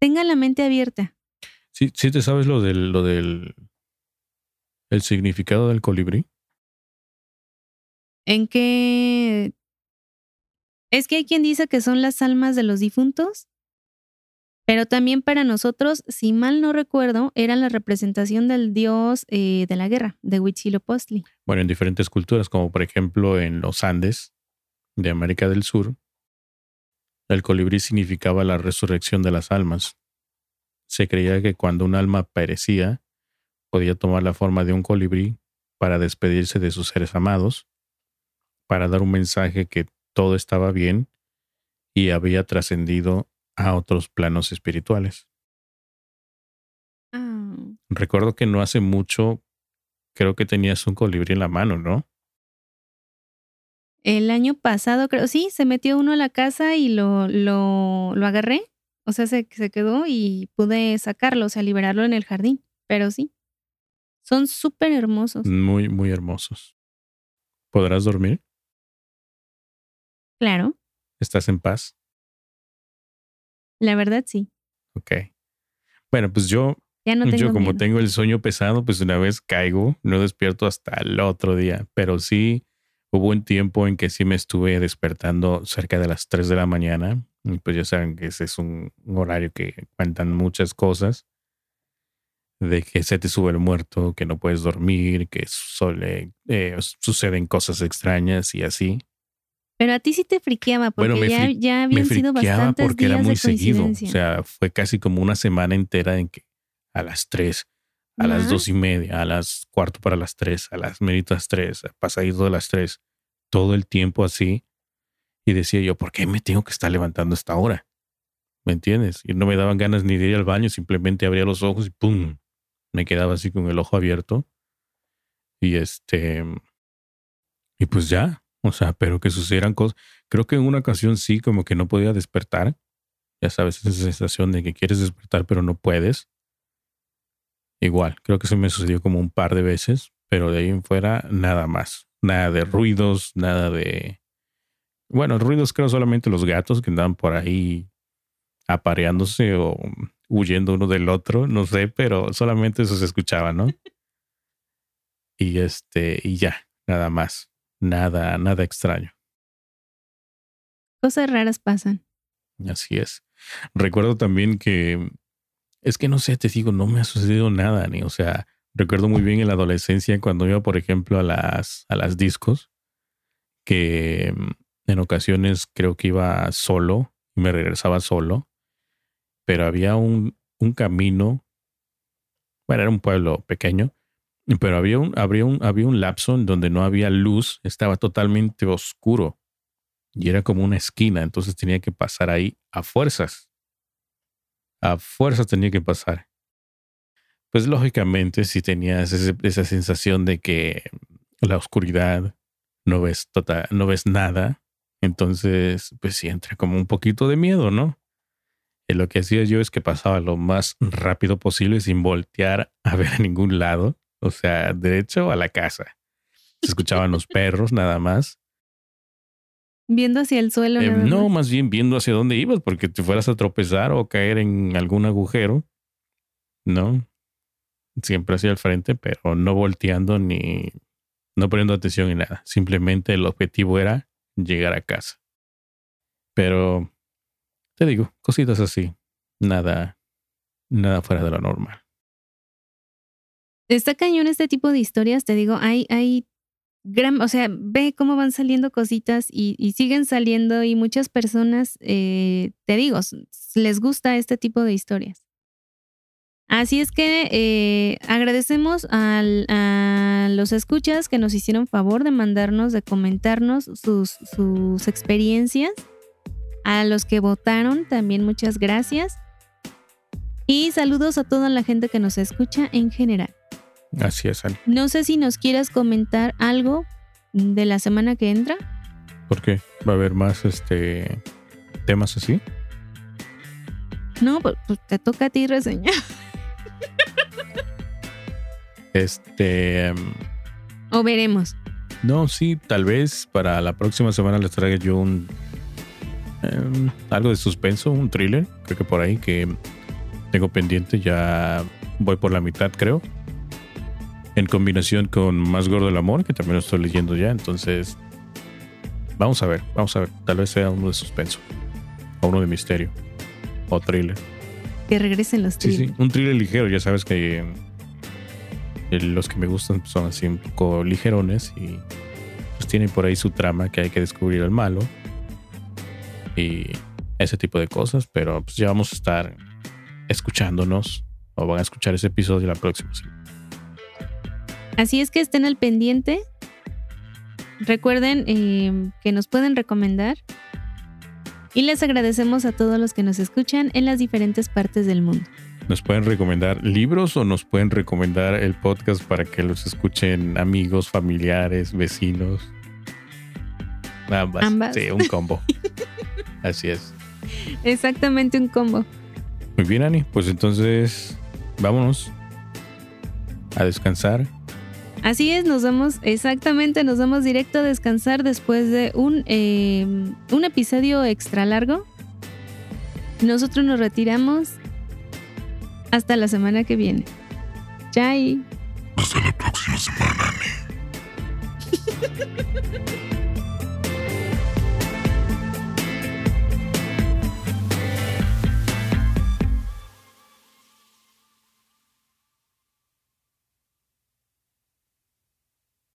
tenga la mente abierta. Sí, sí te sabes lo del, lo del el significado del colibrí en qué... Es que hay quien dice que son las almas de los difuntos Pero también para nosotros, si mal no recuerdo, era la representación del dios eh, de la guerra, de Huitzilopochtli. Bueno, en diferentes culturas, como por ejemplo en los Andes de América del Sur, el colibrí significaba la resurrección de las almas. Se creía que cuando un alma perecía, podía tomar la forma de un colibrí para despedirse de sus seres amados, para dar un mensaje que todo estaba bien y había trascendido a otros planos espirituales. Ah. Recuerdo que no hace mucho, creo que tenías un colibrí en la mano, ¿no? El año pasado, creo, sí, se metió uno a la casa y lo, lo, lo agarré. O sea, se, se quedó y pude sacarlo, o sea, liberarlo en el jardín. Pero sí, son súper hermosos. Muy, muy hermosos. ¿Podrás dormir? Claro, ¿Estás en paz? la verdad sí. Ok. Bueno, pues yo, Ya no tengo yo como miedo. tengo el sueño pesado, pues una vez caigo, no despierto hasta el otro día, pero sí hubo un tiempo en que sí me estuve despertando cerca de las 3 de la mañana. Y pues ya saben que ese es un, un horario que cuentan muchas cosas. De que se te sube el muerto, que no puedes dormir, que suele, eh, suceden cosas extrañas y así. Pero a ti sí te friqueaba porque Bueno, ya, fri- ya me habían sido bastantes porque era días muy de seguido. O sea, fue casi como una semana entera en que a las 3, a las dos y media, a las cuarto para las 3, a las meritas 3, pasadito de las 3, todo el tiempo así. Y decía yo, ¿por qué me tengo que estar levantando a esta hora? ¿Me entiendes? Y no me daban ganas ni de ir al baño, simplemente abría los ojos y ¡pum! Me quedaba así con el ojo abierto. Y este. Y pues ya. O sea, pero que sucedieran cosas. Creo que en una ocasión sí, como que no podía despertar. Ya sabes, esa sensación de que quieres despertar, pero no puedes. Igual, creo que eso me sucedió como un par de veces, pero de ahí en fuera nada más. Nada de ruidos, nada de. Bueno, ruidos creo solamente los gatos que andaban por ahí apareándose o huyendo uno del otro, no sé, pero solamente eso se escuchaba, ¿no? y este, y ya, nada más. Nada, nada extraño. Cosas raras pasan. Así es. Recuerdo también que es que no sé, te digo, no me ha sucedido nada, ni, o sea, recuerdo muy bien en la adolescencia cuando iba, por ejemplo, a las a las discos que en ocasiones creo que iba solo me regresaba solo, pero había un, un camino, bueno, era un pueblo pequeño, pero había un, había un, había un lapso en donde no había luz, estaba totalmente oscuro y era como una esquina, entonces tenía que pasar ahí a fuerzas. A fuerzas tenía que pasar. Pues lógicamente si tenías esa sensación de que la oscuridad no ves tota- no ves nada, entonces pues sí entra como un poquito de miedo, ¿no? Y lo que hacía yo es que pasaba lo más rápido posible sin voltear a ver a ningún lado, o sea, derecho a la casa. Se escuchaban los perros nada más. Viendo hacia el suelo. Eh, nada no, más. más bien viendo hacia dónde ibas, porque te fueras a tropezar o caer en algún agujero, ¿no? Siempre hacia el frente, pero no volteando ni no poniendo atención en nada. Simplemente el objetivo era llegar a casa. Pero te digo, cositas así, nada, nada fuera de lo normal. Está cañón este tipo de historias, te digo, hay, hay gran, o sea, ve cómo van saliendo cositas y, y siguen saliendo y muchas personas, eh, te digo, les gusta este tipo de historias. Así es que eh, agradecemos al- a los escuchas que nos hicieron favor de mandarnos, de comentarnos sus, sus experiencias. A los que votaron, también muchas gracias. Y saludos a toda la gente que nos escucha en general. Así es, Ali. No sé si nos quieras comentar algo de la semana que entra. ¿Por qué? ¿Va a haber más este temas así? No, pues, pues te toca a ti reseñar. Este. O veremos. No, sí, tal vez para la próxima semana les traiga yo un em, algo de suspenso, un thriller, creo que por ahí que tengo pendiente, ya voy por la mitad, creo. En combinación con Más Gordo el Amor, que también lo estoy leyendo ya, entonces vamos a ver, vamos a ver, tal vez sea uno de suspenso, o uno de misterio, o thriller. Que regresen los Sí, thrillers. sí, un thriller ligero, ya sabes que los que me gustan son así un poco ligerones y pues tienen por ahí su trama que hay que descubrir al malo y ese tipo de cosas, pero pues ya vamos a estar escuchándonos o van a escuchar ese episodio la próxima semana. Así es que estén al pendiente. Recuerden eh, que nos pueden recomendar. Y les agradecemos a todos los que nos escuchan en las diferentes partes del mundo. ¿Nos pueden recomendar libros o nos pueden recomendar el podcast para que los escuchen amigos, familiares, vecinos? Ambas. Ambas. Sí, un combo. Así es. Exactamente un combo. Muy bien, Ani. Pues entonces, vámonos a descansar. Así es, nos vamos, exactamente, nos vamos directo a descansar después de un, eh, un episodio extra largo. Nosotros nos retiramos hasta la semana que viene. Chai. Hasta la próxima semana, Ani.